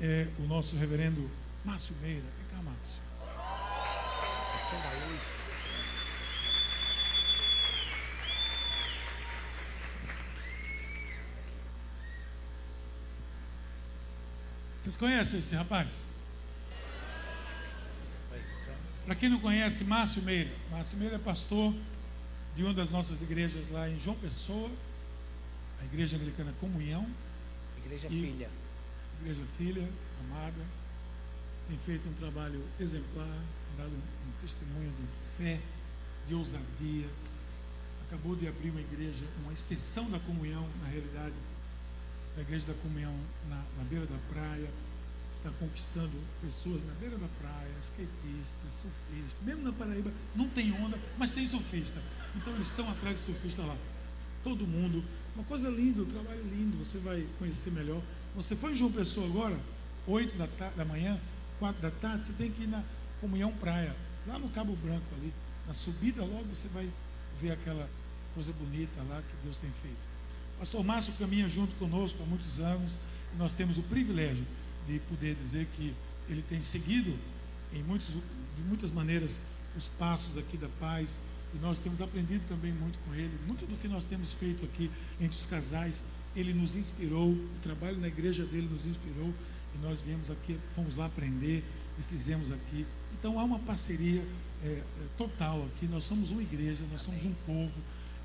é o nosso reverendo Márcio Meira. Vem cá, Márcio. Vocês conhecem esse rapaz? Para quem não conhece, Márcio Meira. Márcio Meira é pastor de uma das nossas igrejas lá em João Pessoa, a Igreja Anglicana Comunhão. Igreja E- Filha. Igreja Filha, amada, tem feito um trabalho exemplar, dado um testemunho de fé, de ousadia. Acabou de abrir uma igreja, uma extensão da comunhão, na realidade, da Igreja da Comunhão na, na beira da praia. Está conquistando pessoas na beira da praia, skatistas, surfistas. Mesmo na Paraíba não tem onda, mas tem surfista. Então eles estão atrás de surfista lá. Todo mundo. Uma coisa linda, um trabalho lindo, você vai conhecer melhor. Você foi em João Pessoa agora, 8 da, da manhã, 4 da tarde, você tem que ir na Comunhão Praia, lá no Cabo Branco ali. Na subida logo você vai ver aquela coisa bonita lá que Deus tem feito. Pastor Márcio caminha junto conosco há muitos anos e nós temos o privilégio de poder dizer que ele tem seguido em muitos, de muitas maneiras os passos aqui da paz e nós temos aprendido também muito com ele. Muito do que nós temos feito aqui entre os casais, ele nos inspirou, o trabalho na igreja dele nos inspirou e nós viemos aqui, fomos lá aprender e fizemos aqui. Então há uma parceria é, é, total aqui. Nós somos uma igreja, nós somos um povo.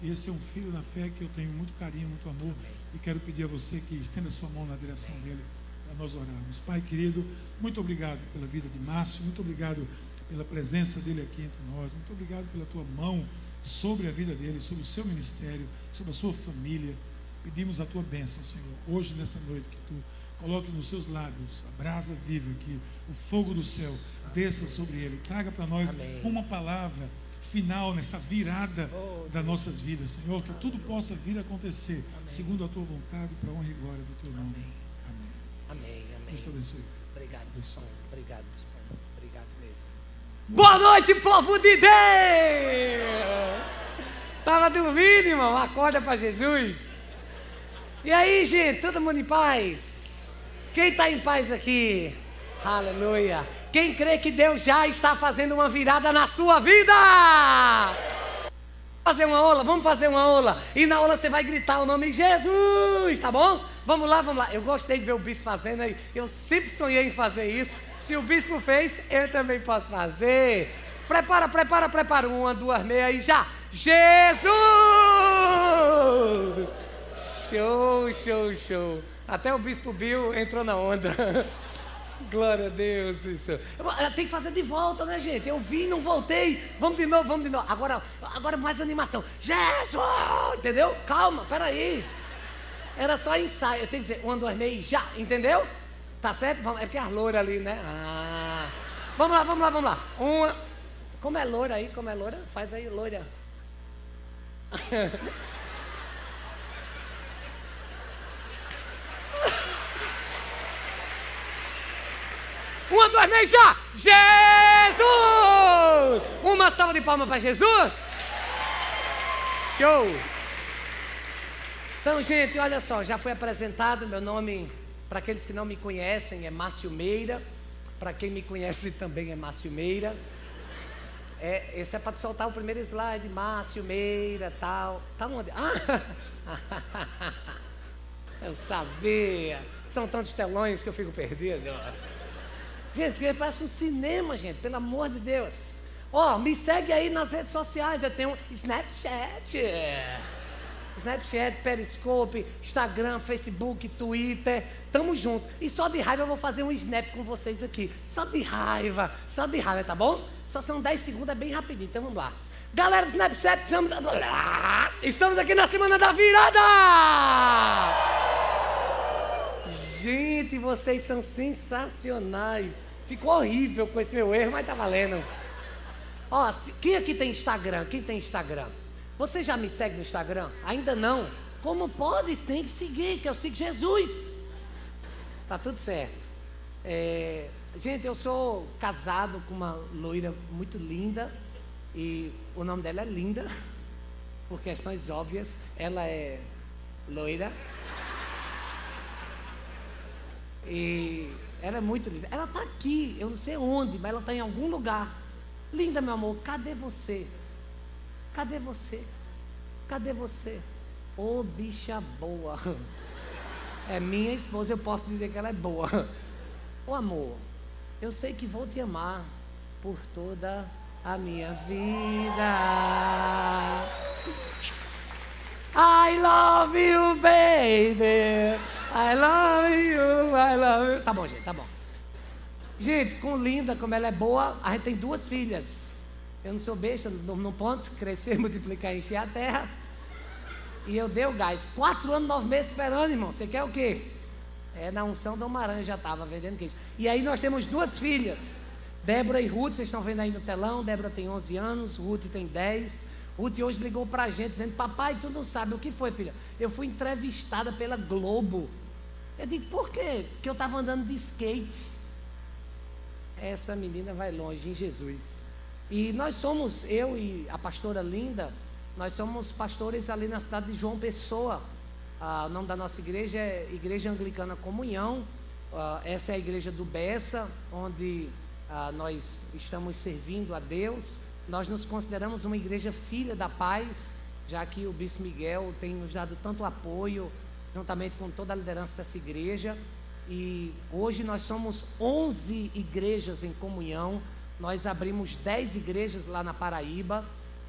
Esse é um filho na fé que eu tenho muito carinho, muito amor e quero pedir a você que estenda sua mão na direção dele para nós orarmos. Pai querido, muito obrigado pela vida de Márcio, muito obrigado pela presença dele aqui entre nós, muito obrigado pela tua mão sobre a vida dele, sobre o seu ministério, sobre a sua família. Pedimos a tua bênção, Senhor, hoje nessa noite que tu coloque nos seus lábios a brasa viva que o fogo do céu desça sobre ele. Traga para nós Amém. uma palavra final nessa virada Oh, das nossas vidas, Senhor, que tudo possa vir a acontecer segundo a tua vontade, para a honra e glória do teu nome. Amém. Amém, amém. Deus te abençoe. Obrigado, abençoe. Obrigado, bispo. Obrigado mesmo. Boa noite, povo de Deus! Tava dormindo, irmão? Acorda para Jesus. E aí, gente, todo mundo em paz? Quem está em paz aqui? Aleluia. Quem crê que Deus já está fazendo uma virada na sua vida? fazer uma aula, vamos fazer uma aula. E na aula você vai gritar o nome de Jesus, tá bom? Vamos lá, vamos lá. Eu gostei de ver o bispo fazendo aí. Eu sempre sonhei em fazer isso. Se o bispo fez, eu também posso fazer. Prepara, prepara, prepara. Uma, duas, meia e já. Jesus! Show, show, show. Até o bispo Bill entrou na onda. Glória a Deus. Isso. Eu Tem que fazer de volta, né, gente? Eu vim, não voltei. Vamos de novo, vamos de novo. Agora, agora mais animação. Jesus! Entendeu? Calma, peraí. Era só ensaio. Eu tenho que dizer, um, dois, meio, já. Entendeu? Tá certo? É porque a loira ali, né? Ah. Vamos lá, vamos lá, vamos lá. Uma. Como é loira aí? Como é loira? Faz aí, loira. Uma, duas, três, já! Jesus! Uma salva de palmas para Jesus! Show! Então, gente, olha só, já foi apresentado. Meu nome, para aqueles que não me conhecem, é Márcio Meira. Para quem me conhece também é Márcio Meira. É, esse é para soltar o primeiro slide, Márcio Meira, tal. Tá onde? Ah! Eu sabia. São tantos telões que eu fico perdido. Gente, aqui parece um cinema, gente, pelo amor de Deus. Ó, me segue aí nas redes sociais, eu tenho Snapchat. Snapchat, Periscope, Instagram, Facebook, Twitter. Tamo junto. E só de raiva eu vou fazer um snap com vocês aqui. Só de raiva, só de raiva, tá bom? Só são 10 segundos, é bem rapidinho, então vamos lá. Galera do Snapchat, estamos, estamos aqui na Semana da Virada! Gente, vocês são sensacionais. Ficou horrível com esse meu erro, mas tá valendo. Ó, quem aqui tem Instagram? Quem tem Instagram? Você já me segue no Instagram? Ainda não? Como pode? Tem que seguir, que eu sigo Jesus. Tá tudo certo. É, gente, eu sou casado com uma loira muito linda. E o nome dela é Linda. Por questões óbvias. Ela é loira. E Ela é muito linda. Ela está aqui, eu não sei onde, mas ela está em algum lugar. Linda, meu amor, cadê você? Cadê você? Cadê você? Ô oh, bicha boa. É minha esposa, eu posso dizer que ela é boa. Ô oh, amor, eu sei que vou te amar por toda a minha vida. I love you, baby. I love you, I love you. Tá bom, gente, tá bom. Gente, com linda, como ela é boa, a gente tem duas filhas. Eu não sou besta, no ponto, crescer, multiplicar, encher a terra. E eu dei o gás. Quatro anos, nove meses esperando, irmão. Você quer o quê? É, na unção do Maranhão já estava vendendo queijo. E aí nós temos duas filhas. Débora e Ruth, vocês estão vendo aí no telão. Débora tem 11 anos, Ruth tem 10. Ruth hoje ligou para a gente dizendo: Papai, tu não sabe o que foi, filha? Eu fui entrevistada pela Globo. Eu digo: Por quê? Porque eu estava andando de skate. Essa menina vai longe em Jesus. E nós somos, eu e a pastora Linda, nós somos pastores ali na cidade de João Pessoa. Ah, o nome da nossa igreja é Igreja Anglicana Comunhão. Ah, essa é a igreja do Bessa, onde ah, nós estamos servindo a Deus. Nós nos consideramos uma igreja filha da paz, já que o Bispo Miguel tem nos dado tanto apoio, juntamente com toda a liderança dessa igreja. E hoje nós somos 11 igrejas em comunhão. Nós abrimos 10 igrejas lá na Paraíba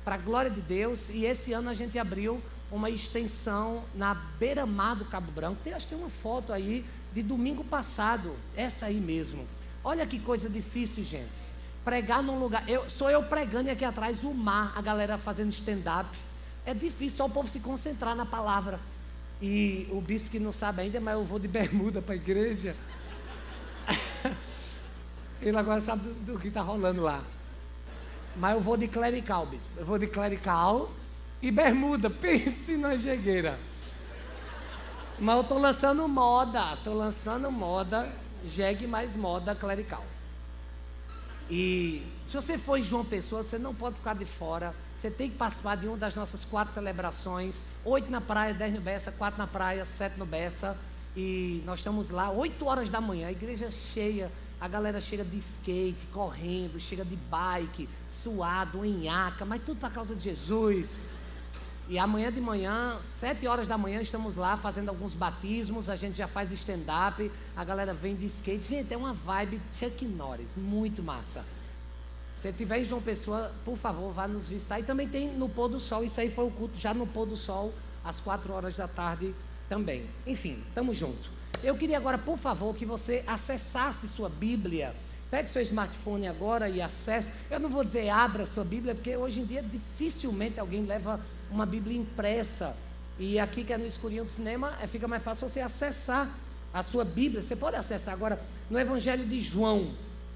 para a glória de Deus. E esse ano a gente abriu uma extensão na beira-mar do Cabo Branco. Tem, acho que tem uma foto aí de domingo passado, essa aí mesmo. Olha que coisa difícil, gente. Pregar num lugar. Eu, sou eu pregando e aqui atrás o mar, a galera fazendo stand-up. É difícil só o povo se concentrar na palavra. E o bispo que não sabe ainda, mas eu vou de bermuda para a igreja. Ele agora sabe do, do que está rolando lá. Mas eu vou de clerical, bispo. Eu vou de clerical e bermuda. Pense na jegueira. Mas eu estou lançando moda. Estou lançando moda. Jegue mais moda clerical. E se você for João Pessoa, você não pode ficar de fora. Você tem que participar de uma das nossas quatro celebrações. Oito na praia, dez no Bessa, quatro na praia, sete no Bessa. E nós estamos lá, oito horas da manhã, a igreja cheia a galera chega de skate, correndo, chega de bike, suado, em aca, mas tudo por causa de Jesus. E amanhã de manhã, sete horas da manhã, estamos lá fazendo alguns batismos, a gente já faz stand-up, a galera vem de skate. Gente, é uma vibe Chuck Norris, muito massa. Se tiver em João Pessoa, por favor, vá nos visitar. E também tem no pôr do sol, isso aí foi o culto já no pôr do sol, às quatro horas da tarde também. Enfim, estamos juntos. Eu queria agora, por favor, que você acessasse sua Bíblia. Pegue seu smartphone agora e acesse. Eu não vou dizer abra sua Bíblia, porque hoje em dia dificilmente alguém leva uma Bíblia impressa. E aqui que é no escurinho do cinema, é, fica mais fácil você acessar a sua Bíblia. Você pode acessar agora no Evangelho de João.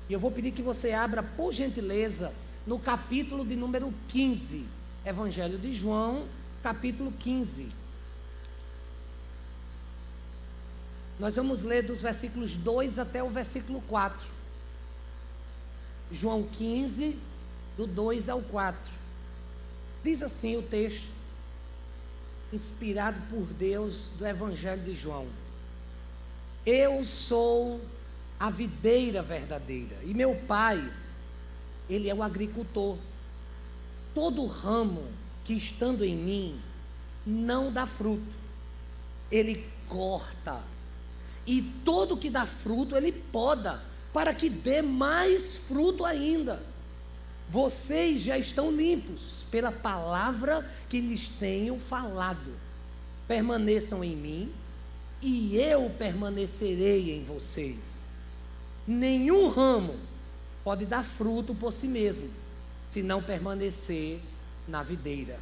E eu vou pedir que você abra, por gentileza, no capítulo de número 15. Evangelho de João, capítulo 15. Nós vamos ler dos versículos 2 até o versículo 4. João 15, do 2 ao 4. Diz assim o texto, inspirado por Deus do Evangelho de João: Eu sou a videira verdadeira, e meu pai, ele é o agricultor. Todo ramo que estando em mim não dá fruto, ele corta e todo que dá fruto, ele poda, para que dê mais fruto ainda. Vocês já estão limpos pela palavra que lhes tenho falado. Permaneçam em mim, e eu permanecerei em vocês. Nenhum ramo pode dar fruto por si mesmo, se não permanecer na videira.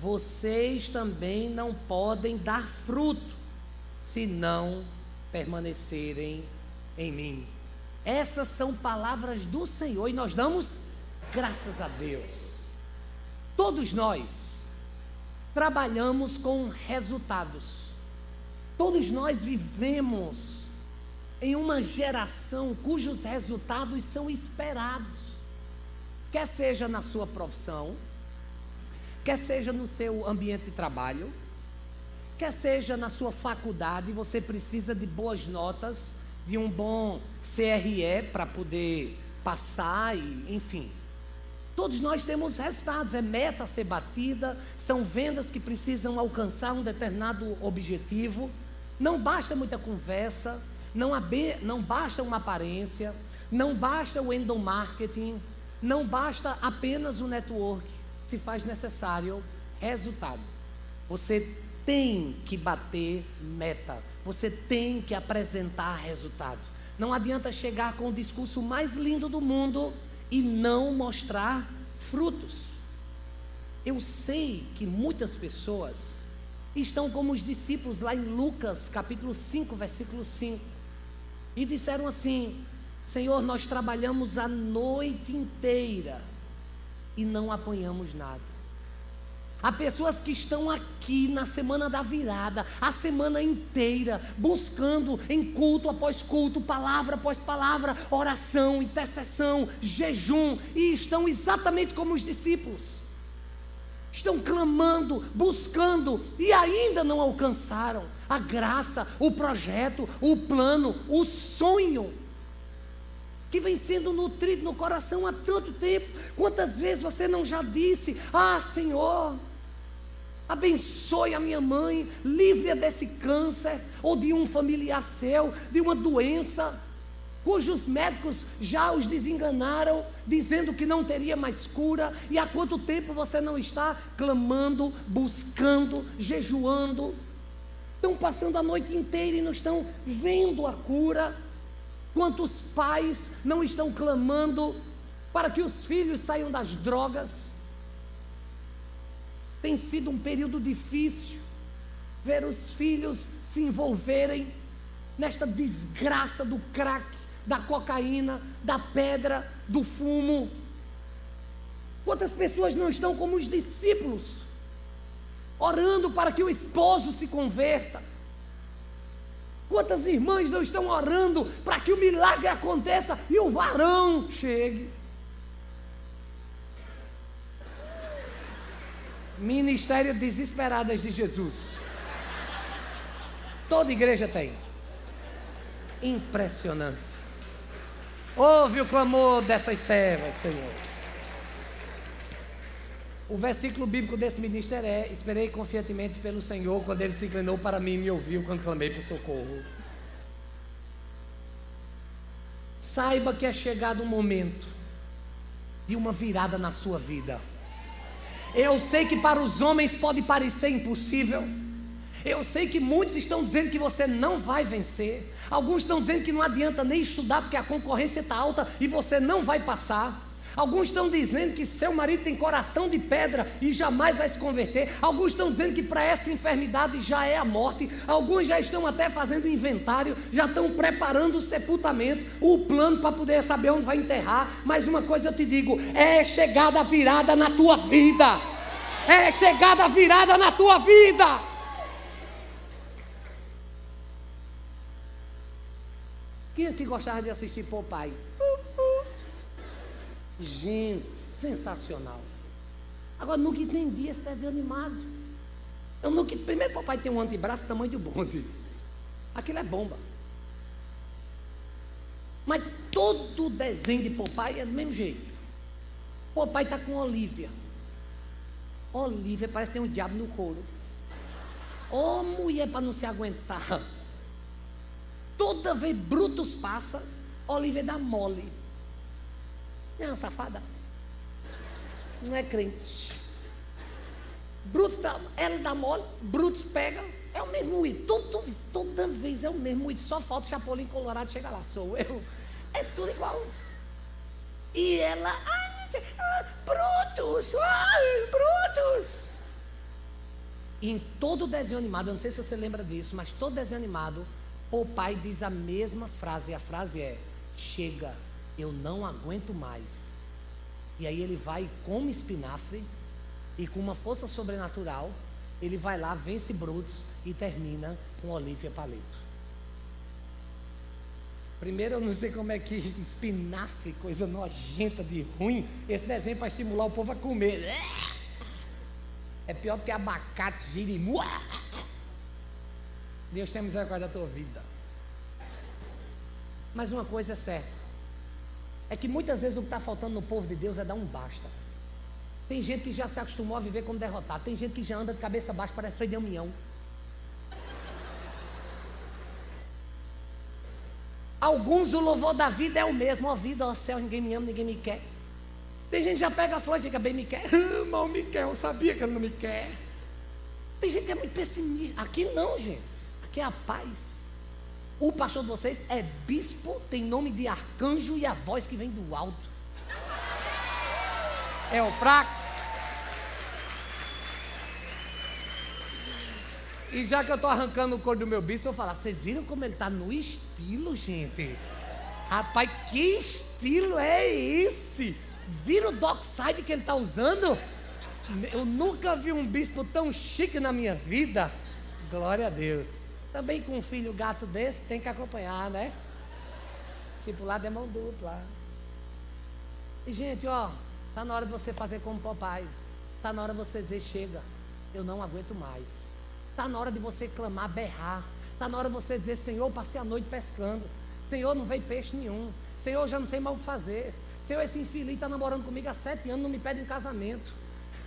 Vocês também não podem dar fruto, se não permanecerem em mim. Essas são palavras do Senhor e nós damos graças a Deus. Todos nós trabalhamos com resultados. Todos nós vivemos em uma geração cujos resultados são esperados. Quer seja na sua profissão, quer seja no seu ambiente de trabalho, Quer seja na sua faculdade, você precisa de boas notas, de um bom CRE para poder passar e, enfim. Todos nós temos resultados, é meta a ser batida, são vendas que precisam alcançar um determinado objetivo. Não basta muita conversa, não, não basta uma aparência, não basta o endomarketing, não basta apenas o network, se faz necessário resultado. Você tem que bater meta, você tem que apresentar resultado. Não adianta chegar com o discurso mais lindo do mundo e não mostrar frutos. Eu sei que muitas pessoas estão como os discípulos lá em Lucas, capítulo 5, versículo 5, e disseram assim: Senhor, nós trabalhamos a noite inteira e não apanhamos nada. Há pessoas que estão aqui na semana da virada, a semana inteira, buscando em culto após culto, palavra após palavra, oração, intercessão, jejum, e estão exatamente como os discípulos. Estão clamando, buscando e ainda não alcançaram a graça, o projeto, o plano, o sonho que vem sendo nutrido no coração há tanto tempo. Quantas vezes você não já disse: Ah, Senhor, Abençoe a minha mãe, livre-a desse câncer, ou de um familiar seu, de uma doença, cujos médicos já os desenganaram, dizendo que não teria mais cura, e há quanto tempo você não está clamando, buscando, jejuando? Estão passando a noite inteira e não estão vendo a cura. Quantos pais não estão clamando para que os filhos saiam das drogas? Tem sido um período difícil ver os filhos se envolverem nesta desgraça do crack, da cocaína, da pedra, do fumo. Quantas pessoas não estão como os discípulos, orando para que o esposo se converta? Quantas irmãs não estão orando para que o milagre aconteça e o varão chegue? Ministério Desesperadas de Jesus. Toda igreja tem. Impressionante. Ouve o clamor dessas servas, Senhor. O versículo bíblico desse ministério é: Esperei confiantemente pelo Senhor quando ele se inclinou para mim e me ouviu quando clamei por socorro. Saiba que é chegado o momento de uma virada na sua vida. Eu sei que para os homens pode parecer impossível. Eu sei que muitos estão dizendo que você não vai vencer. Alguns estão dizendo que não adianta nem estudar porque a concorrência está alta e você não vai passar. Alguns estão dizendo que seu marido tem coração de pedra e jamais vai se converter. Alguns estão dizendo que para essa enfermidade já é a morte. Alguns já estão até fazendo inventário, já estão preparando o sepultamento, o plano para poder saber onde vai enterrar. Mas uma coisa eu te digo: é chegada virada na tua vida. É chegada virada na tua vida. Quem aqui gostava de assistir Popeye? Gente, sensacional. Agora, nunca entendi esse desenho animado. Eu nunca. Primeiro, papai tem um antebraço tamanho de bonde. Aquilo é bomba. Mas todo desenho de papai é do mesmo jeito. Papai está com Olivia. Olivia parece que tem um diabo no couro. Ô oh, mulher para não se aguentar. Toda vez Brutus passa, Olivia dá mole. É uma safada? Não é crente. Brutos, ela dá mole, Brutos pega, é o mesmo Id. Todo, toda vez é o mesmo Id. Só falta o Chapolin Colorado chegar lá. Sou eu. É tudo igual. E ela, ah, ai, Brutus. em todo desenho animado, eu não sei se você lembra disso, mas todo desenho animado, o pai diz a mesma frase, e a frase é: chega eu não aguento mais. E aí ele vai come espinafre, e com uma força sobrenatural, ele vai lá, vence Brutus e termina com Olivia Palito. Primeiro, eu não sei como é que espinafre, coisa nojenta de ruim, esse desenho para estimular o povo a comer. É pior do que abacate, girimu. Deus tem misericórdia da tua vida. Mas uma coisa é certa: é que muitas vezes o que está faltando no povo de Deus é dar um basta. Tem gente que já se acostumou a viver como derrotado. Tem gente que já anda de cabeça baixa, parece de união. Alguns o louvor da vida é o mesmo. Ó vida, ó céu, ninguém me ama, ninguém me quer. Tem gente que já pega a flor e fica bem me quer. Mal me quer, eu sabia que ele não me quer. Tem gente que é muito pessimista. Aqui não, gente. Aqui é a paz. O pastor de vocês é bispo, tem nome de arcanjo e a voz que vem do alto. É o fraco. E já que eu estou arrancando o couro do meu bispo, eu falar, vocês viram como ele está no estilo, gente? Rapaz, que estilo é esse? Viram o dockside que ele está usando? Eu nunca vi um bispo tão chique na minha vida. Glória a Deus. Também com um filho gato desse, tem que acompanhar, né? Discipulado é mão dupla. E, gente, ó, tá na hora de você fazer como papai. Tá na hora de você dizer: chega, eu não aguento mais. Está na hora de você clamar, berrar. Está na hora de você dizer, Senhor, passei a noite pescando. Senhor, não veio peixe nenhum. Senhor, já não sei mais o que fazer. Senhor, esse infeliz está namorando comigo há sete anos, não me pede em casamento.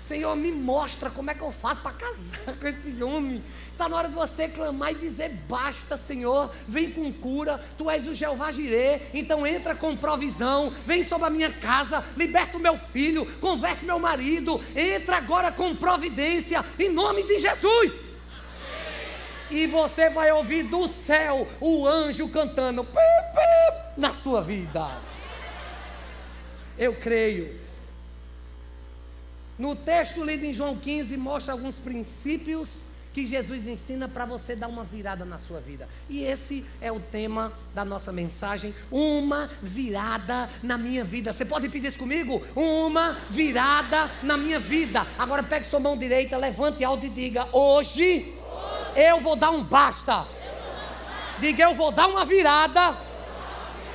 Senhor, me mostra como é que eu faço para casar com esse homem. Está na hora de você clamar e dizer: basta, Senhor, vem com cura. Tu és o Jeová Jirê, então entra com provisão. Vem sobre a minha casa, liberta o meu filho, converte meu marido. Entra agora com providência, em nome de Jesus e você vai ouvir do céu o anjo cantando pip, pip, na sua vida. Eu creio. No texto lido em João 15, mostra alguns princípios que Jesus ensina para você dar uma virada na sua vida. E esse é o tema da nossa mensagem, uma virada na minha vida. Você pode pedir isso comigo? Uma virada na minha vida. Agora pegue sua mão direita, levante alto e diga: hoje eu vou dar um basta. Diga, eu vou dar uma virada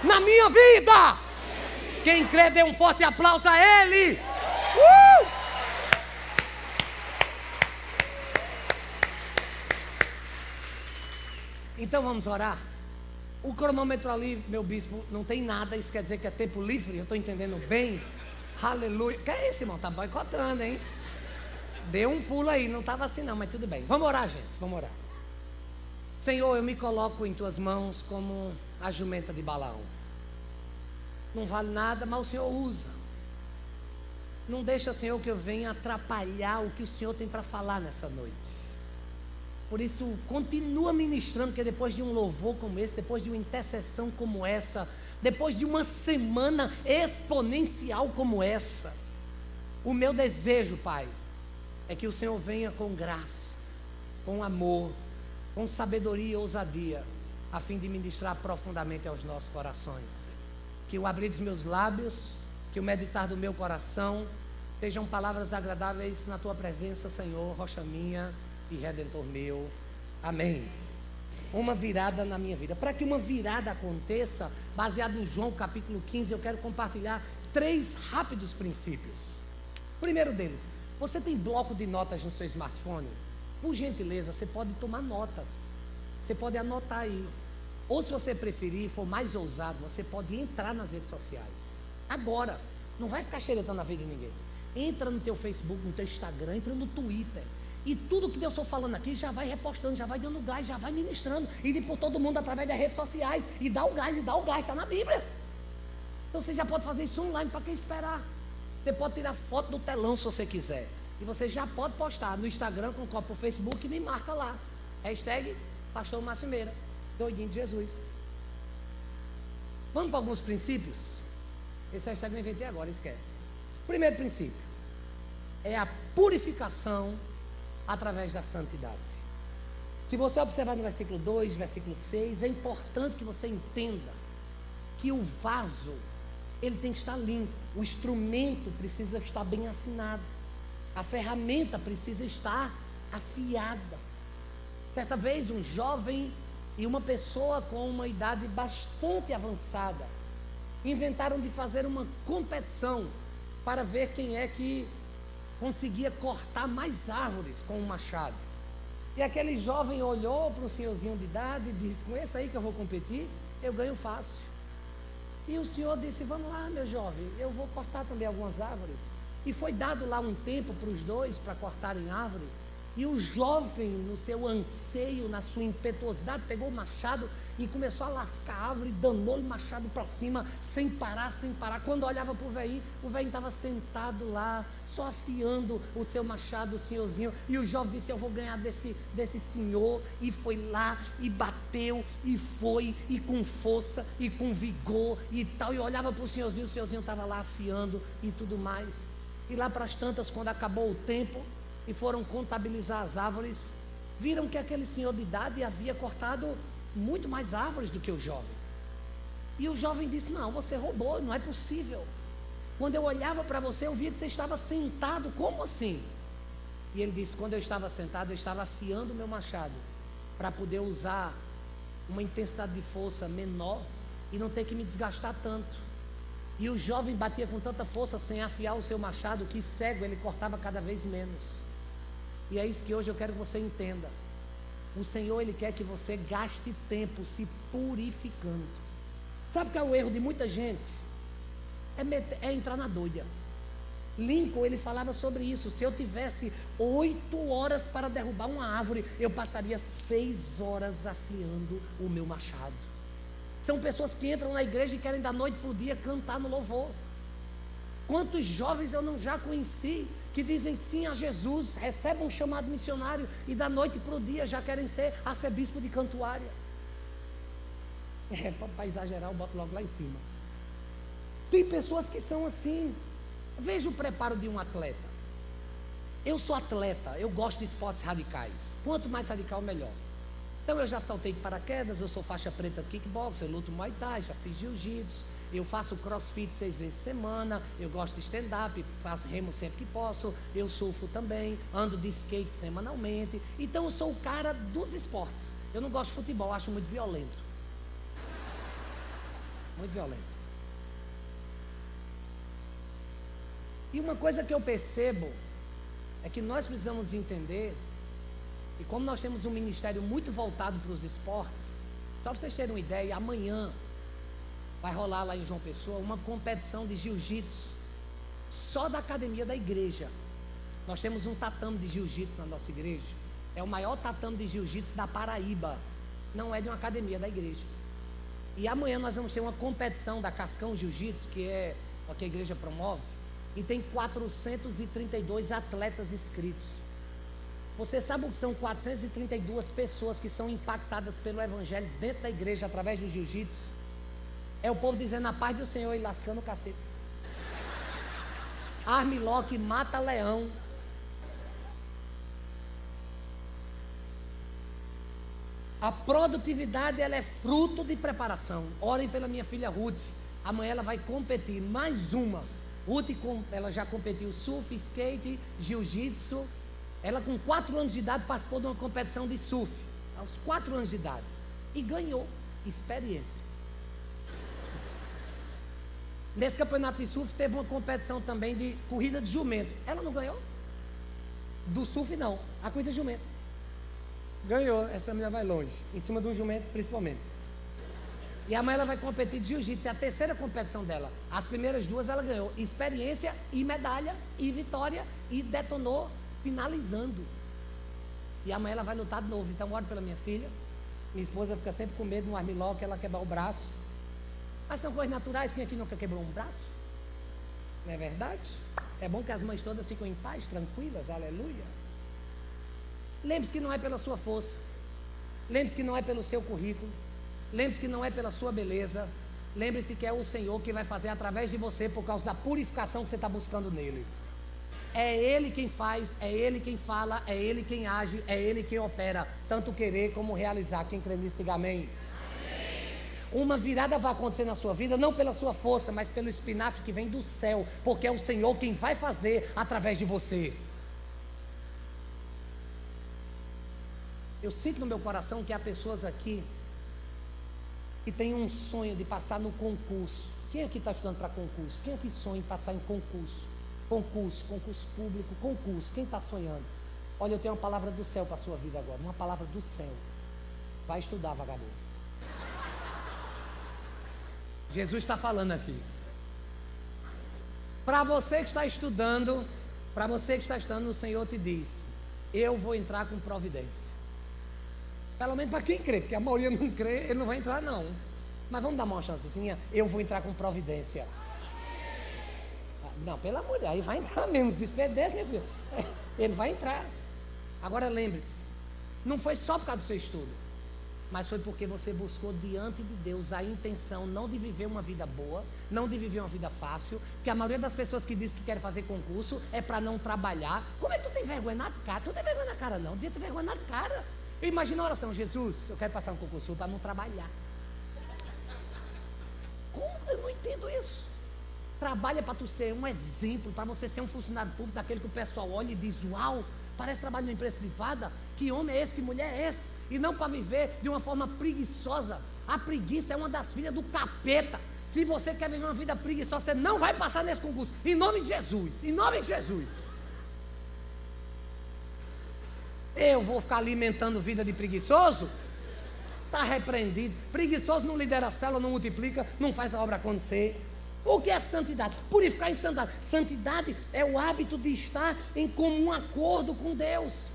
na minha vida. Quem crê, dê um forte aplauso a Ele. Uh! Então vamos orar. O cronômetro ali, meu bispo, não tem nada. Isso quer dizer que é tempo livre. Eu estou entendendo bem. Aleluia. Que é esse, irmão? Está boicotando, hein? Deu um pulo aí, não estava assim não, mas tudo bem. Vamos orar, gente, vamos orar. Senhor, eu me coloco em tuas mãos como a jumenta de Balaão. Não vale nada, mas o Senhor usa. Não deixa, Senhor, que eu venha atrapalhar o que o Senhor tem para falar nessa noite. Por isso, continua ministrando, que depois de um louvor como esse, depois de uma intercessão como essa, depois de uma semana exponencial como essa, o meu desejo, Pai, é que o Senhor venha com graça, com amor, com sabedoria e ousadia, a fim de ministrar profundamente aos nossos corações. Que o abrir dos meus lábios, que o meditar do meu coração, sejam palavras agradáveis na tua presença, Senhor, rocha minha e redentor meu. Amém. Uma virada na minha vida. Para que uma virada aconteça, baseado em João capítulo 15, eu quero compartilhar três rápidos princípios. primeiro deles, você tem bloco de notas no seu smartphone? Por gentileza, você pode tomar notas. Você pode anotar aí. Ou se você preferir, for mais ousado, você pode entrar nas redes sociais. Agora. Não vai ficar xeretando a vida de ninguém. Entra no teu Facebook, no teu Instagram, entra no Twitter. E tudo que eu estou falando aqui já vai repostando, já vai dando gás, já vai ministrando. E por todo mundo através das redes sociais. E dá o gás, e dá o gás, está na Bíblia. Então você já pode fazer isso online para quem esperar. Você pode tirar foto do telão se você quiser. E você já pode postar no Instagram, com copo Facebook e me marca lá. Hashtag Pastor Macimeira, doidinho de Jesus. Vamos para alguns princípios? Esse hashtag eu inventei agora, esquece. Primeiro princípio é a purificação através da santidade. Se você observar no versículo 2, versículo 6, é importante que você entenda que o vaso ele tem que estar limpo. O instrumento precisa estar bem afinado. A ferramenta precisa estar afiada. Certa vez, um jovem e uma pessoa com uma idade bastante avançada inventaram de fazer uma competição para ver quem é que conseguia cortar mais árvores com um machado. E aquele jovem olhou para o senhorzinho de idade e disse: Com esse aí que eu vou competir, eu ganho fácil. E o senhor disse: Vamos lá, meu jovem, eu vou cortar também algumas árvores. E foi dado lá um tempo para os dois para cortarem árvore. E o jovem, no seu anseio, na sua impetuosidade, pegou o machado e começou a lascar a árvore, danou-lhe o machado para cima, sem parar, sem parar. Quando olhava para o velhinho, o velhinho estava sentado lá, só afiando o seu machado, o senhorzinho. E o jovem disse: Eu vou ganhar desse, desse senhor. E foi lá, e bateu, e foi, e com força, e com vigor, e tal. E olhava para o senhorzinho, o senhorzinho estava lá afiando e tudo mais. E lá para as tantas, quando acabou o tempo, e foram contabilizar as árvores, viram que aquele senhor de idade havia cortado muito mais árvores do que o jovem. E o jovem disse: Não, você roubou, não é possível. Quando eu olhava para você, eu via que você estava sentado, como assim? E ele disse: Quando eu estava sentado, eu estava afiando meu machado para poder usar uma intensidade de força menor e não ter que me desgastar tanto. E o jovem batia com tanta força sem afiar o seu machado que cego ele cortava cada vez menos. E é isso que hoje eu quero que você entenda. O Senhor, Ele quer que você gaste tempo se purificando. Sabe qual é o erro de muita gente? É, meter, é entrar na doida. Lincoln, ele falava sobre isso. Se eu tivesse oito horas para derrubar uma árvore, eu passaria seis horas afiando o meu machado. São pessoas que entram na igreja e querem da noite para o dia cantar no louvor. Quantos jovens eu não já conheci que dizem sim a Jesus, recebem um chamado missionário e da noite para o dia já querem ser arcebispo de Cantuária. É, para exagerar, eu boto logo lá em cima. Tem pessoas que são assim. Veja o preparo de um atleta. Eu sou atleta, eu gosto de esportes radicais. Quanto mais radical, melhor. Então eu já saltei de paraquedas, eu sou faixa preta de kickbox, eu luto muay thai, já fiz jiu-jitsu, eu faço crossfit seis vezes por semana, eu gosto de stand-up, faço remo sempre que posso, eu surfo também, ando de skate semanalmente. Então eu sou o cara dos esportes. Eu não gosto de futebol, acho muito violento. Muito violento. E uma coisa que eu percebo é que nós precisamos entender, e como nós temos um ministério muito voltado para os esportes, só para vocês terem uma ideia, amanhã vai rolar lá em João Pessoa uma competição de jiu-jitsu, só da academia da igreja. Nós temos um tatame de jiu-jitsu na nossa igreja. É o maior tatame de jiu-jitsu da Paraíba. Não é de uma academia da igreja. E amanhã nós vamos ter uma competição da Cascão Jiu-Jitsu, que é o que a igreja promove. E tem 432 atletas inscritos. Você sabe o que são 432 pessoas que são impactadas pelo Evangelho dentro da igreja através do jiu-jitsu? É o povo dizendo a paz do Senhor e lascando o cacete. Armlock mata leão. A produtividade ela é fruto de preparação. Orem pela minha filha Ruth. Amanhã ela vai competir mais uma. Ruth ela já competiu surf, skate, jiu-jitsu. Ela com 4 anos de idade participou de uma competição de surf. Aos 4 anos de idade. E ganhou experiência. Nesse campeonato de surf teve uma competição também de corrida de jumento. Ela não ganhou? Do surf não, a corrida de jumento. Ganhou, essa menina vai longe, em cima de um jumento principalmente. E amanhã ela vai competir de jiu-jitsu, é a terceira competição dela. As primeiras duas ela ganhou experiência e medalha e vitória e detonou finalizando. E amanhã ela vai lutar de novo. Então, oro pela minha filha. Minha esposa fica sempre com medo de um armlock, ela quebrar o braço. Mas são coisas naturais. Quem aqui nunca quebrou um braço? Não é verdade? É bom que as mães todas ficam em paz, tranquilas, aleluia. Lembre-se que não é pela sua força. Lembre-se que não é pelo seu currículo. Lembre-se que não é pela sua beleza. Lembre-se que é o Senhor que vai fazer através de você por causa da purificação que você está buscando nele. É Ele quem faz, é Ele quem fala, é Ele quem age, é Ele quem opera, tanto querer como realizar. Quem crê nisso, diga amém. Uma virada vai acontecer na sua vida, não pela sua força, mas pelo espinafre que vem do céu, porque é o Senhor quem vai fazer através de você. Eu sinto no meu coração que há pessoas aqui que têm um sonho de passar no concurso. Quem aqui está estudando para concurso? Quem aqui sonha em passar em concurso? Concurso, concurso público, concurso. Quem está sonhando? Olha, eu tenho uma palavra do céu para a sua vida agora, uma palavra do céu. Vai estudar, vagabundo. Jesus está falando aqui. Para você que está estudando, para você que está estudando, o Senhor te diz: Eu vou entrar com providência. Pelo menos para quem crê, porque a maioria não crê, ele não vai entrar, não. Mas vamos dar uma chancezinha? Eu vou entrar com providência. Não, de Deus, aí vai entrar mesmo. Se desse, meu filho, ele vai entrar. Agora lembre-se: não foi só por causa do seu estudo mas foi porque você buscou diante de Deus a intenção não de viver uma vida boa, não de viver uma vida fácil, porque a maioria das pessoas que diz que querem fazer concurso é para não trabalhar. Como é que tu tem vergonha na cara? Tu tem vergonha na cara não, devia ter vergonha na cara. Imagina a oração, Jesus, eu quero passar no concurso para não trabalhar. Como? Eu não entendo isso. Trabalha para tu ser um exemplo, para você ser um funcionário público, daquele que o pessoal olha e diz, uau, parece trabalho numa empresa privada, que homem é esse, que mulher é esse? e não para viver de uma forma preguiçosa. A preguiça é uma das filhas do capeta. Se você quer viver uma vida preguiçosa, você não vai passar nesse concurso. Em nome de Jesus. Em nome de Jesus. Eu vou ficar alimentando vida de preguiçoso? Está repreendido. Preguiçoso não lidera a célula, não multiplica, não faz a obra acontecer. O que é santidade? Purificar em santidade. Santidade é o hábito de estar em comum acordo com Deus.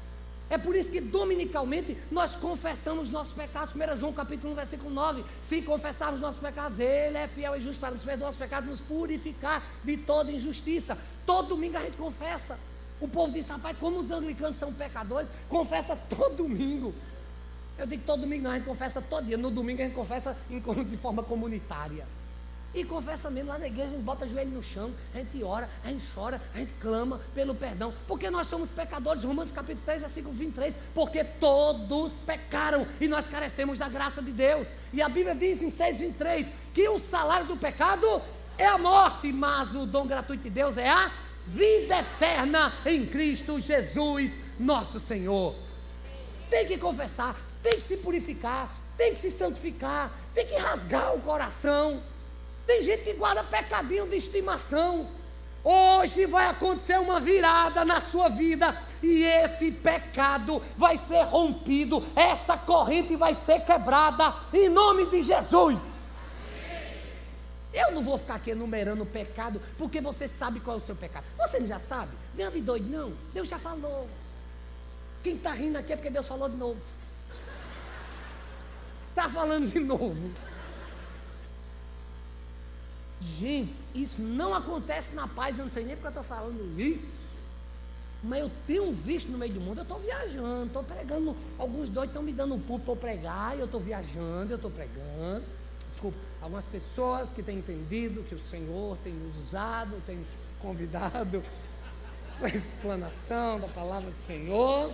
É por isso que dominicalmente nós confessamos nossos pecados. 1 João capítulo 1, versículo 9. Se confessarmos nossos pecados, Ele é fiel e justo para nos perdoar os pecados, nos purificar de toda injustiça. Todo domingo a gente confessa. O povo diz, rapaz, como os anglicanos são pecadores, confessa todo domingo. Eu digo todo domingo, não, a gente confessa todo dia. No domingo a gente confessa de forma comunitária. E confessa mesmo, lá na igreja a gente bota joelho no chão, a gente ora, a gente chora, a gente clama pelo perdão, porque nós somos pecadores, Romanos capítulo 3, versículo 23, porque todos pecaram e nós carecemos da graça de Deus. E a Bíblia diz em 6, 23, que o salário do pecado é a morte, mas o dom gratuito de Deus é a vida eterna em Cristo Jesus, nosso Senhor. Tem que confessar, tem que se purificar, tem que se santificar, tem que rasgar o coração. Tem gente que guarda pecadinho de estimação. Hoje vai acontecer uma virada na sua vida e esse pecado vai ser rompido, essa corrente vai ser quebrada em nome de Jesus. Eu não vou ficar aqui enumerando o pecado, porque você sabe qual é o seu pecado. Você já sabe? Não é de doido, não. Deus já falou. Quem está rindo aqui é porque Deus falou de novo. Está falando de novo. Gente, isso não acontece na paz, eu não sei nem porque eu estou falando isso. Mas eu tenho visto no meio do mundo, eu estou viajando, estou pregando, alguns dois estão me dando um pulpo para pregar, eu estou viajando, eu estou pregando. Desculpa, algumas pessoas que têm entendido que o Senhor tem nos usado, tem nos convidado para a explanação da palavra do Senhor.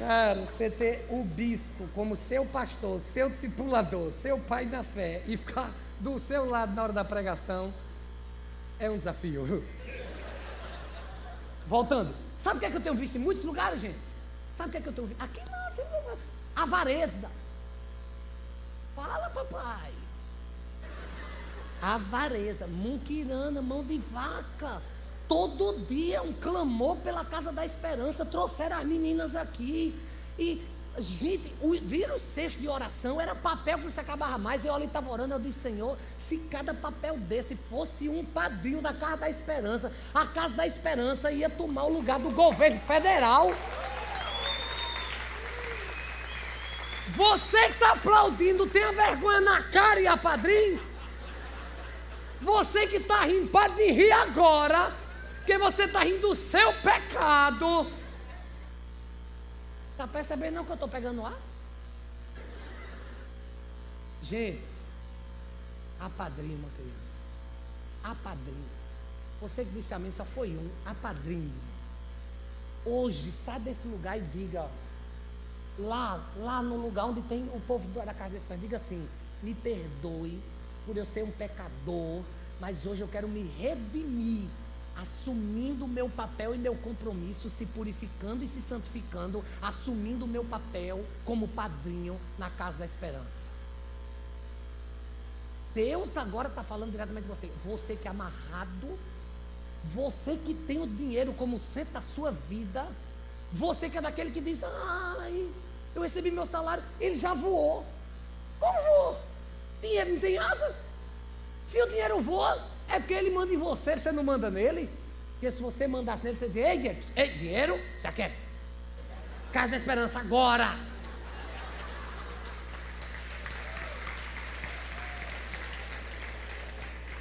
Cara, você ter o bispo como seu pastor, seu discipulador, seu pai na fé e ficar do seu lado na hora da pregação é um desafio. Voltando, sabe o que é que eu tenho visto em muitos lugares, gente? Sabe o que é que eu tenho visto? Aqui não, você não avareza. Fala, papai. Avareza, muquirana, mão de vaca todo dia um clamor pela Casa da Esperança. Trouxeram as meninas aqui. E, gente, o, vira o cesto de oração, era papel que você acabava mais. Eu ali estava orando, eu disse, Senhor, se cada papel desse fosse um padrinho da Casa da Esperança, a Casa da Esperança ia tomar o lugar do governo federal. Você que está aplaudindo, tenha vergonha na cara e a padrinho. Você que está rindo, pode rir agora porque você está rindo do seu pecado. Está percebendo não que eu estou pegando ar? Gente, a padrinho, uma criança. Padrinho. Você que disse amém só foi um. A padrinho. Hoje, sai desse lugar e diga, lá, lá no lugar onde tem o povo da casa desse diga assim: me perdoe por eu ser um pecador, mas hoje eu quero me redimir assumindo o meu papel e meu compromisso, se purificando e se santificando, assumindo o meu papel como padrinho na casa da esperança. Deus agora está falando diretamente com você. Você que é amarrado, você que tem o dinheiro como centro da sua vida, você que é daquele que diz, ai, eu recebi meu salário, ele já voou. Como voou? Dinheiro não tem asa? Se o dinheiro voa, é porque ele manda em você, você não manda nele. Porque se você mandasse nele, você dizia, ei, dinheiro, ei, dinheiro. Casa da Esperança, agora.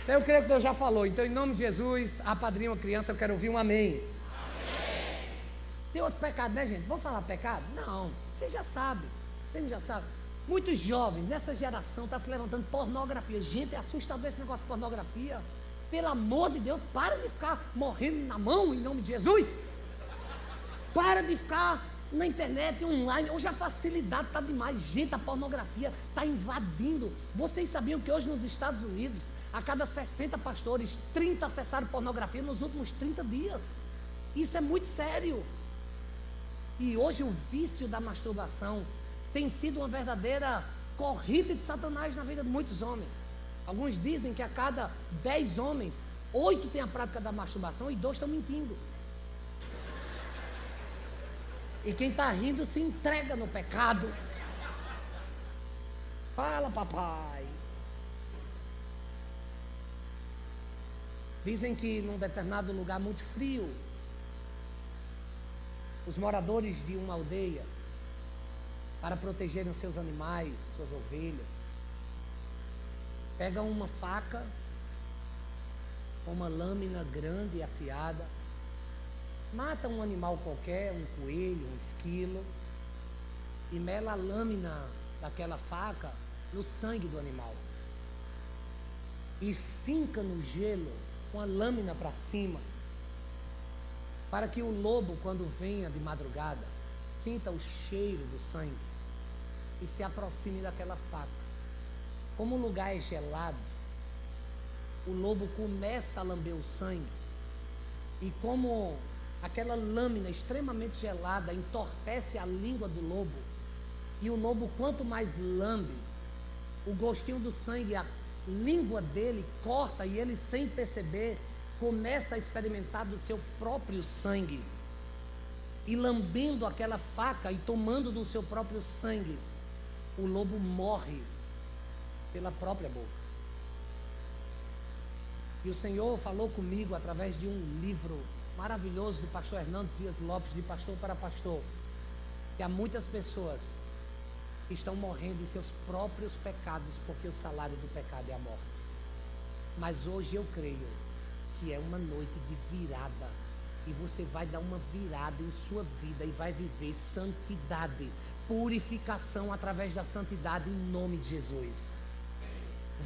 Então eu creio que Deus já falou. Então, em nome de Jesus, a padrinha uma criança, eu quero ouvir um amém. Tem outros pecados, né, gente? Vamos falar pecado? Não, você já sabe. Você já sabe. Muitos jovens nessa geração estão tá se levantando pornografia. Gente, é assustador esse negócio de pornografia. Pelo amor de Deus, para de ficar morrendo na mão em nome de Jesus. Para de ficar na internet, online. Hoje a facilidade está demais. Gente, a pornografia está invadindo. Vocês sabiam que hoje nos Estados Unidos, a cada 60 pastores, 30 acessaram pornografia nos últimos 30 dias. Isso é muito sério. E hoje o vício da masturbação tem sido uma verdadeira corrida de Satanás na vida de muitos homens. Alguns dizem que a cada 10 homens, oito têm a prática da masturbação e dois estão mentindo. E quem está rindo se entrega no pecado. Fala, papai. Dizem que num determinado lugar muito frio, os moradores de uma aldeia, para protegerem os seus animais, suas ovelhas, pegam uma faca, uma lâmina grande e afiada, Mata um animal qualquer, um coelho, um esquilo, e mela a lâmina daquela faca no sangue do animal. E finca no gelo com a lâmina para cima, para que o lobo, quando venha de madrugada, sinta o cheiro do sangue e se aproxime daquela faca. Como o lugar é gelado, o lobo começa a lamber o sangue, e como aquela lâmina extremamente gelada entorpece a língua do lobo. E o lobo, quanto mais lambe, o gostinho do sangue, a língua dele corta e ele, sem perceber, começa a experimentar do seu próprio sangue. E lambendo aquela faca e tomando do seu próprio sangue, o lobo morre pela própria boca. E o Senhor falou comigo através de um livro maravilhoso do pastor Hernandes Dias Lopes, de pastor para pastor, que há muitas pessoas que estão morrendo em seus próprios pecados, porque o salário do pecado é a morte. Mas hoje eu creio que é uma noite de virada. E você vai dar uma virada em sua vida e vai viver santidade, purificação através da santidade em nome de Jesus.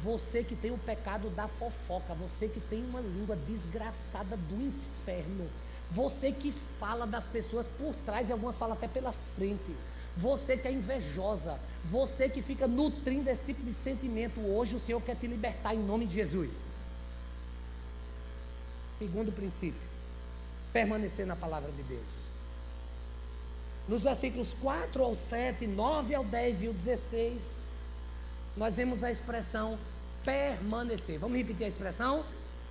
Você que tem o pecado da fofoca, você que tem uma língua desgraçada do inferno, você que fala das pessoas por trás e algumas falam até pela frente. Você que é invejosa, você que fica nutrindo esse tipo de sentimento, hoje o Senhor quer te libertar em nome de Jesus. Segundo princípio, permanecer na palavra de Deus. Nos versículos 4 ao 7, 9 ao 10 e o 16, nós vemos a expressão permanecer. Vamos repetir a expressão?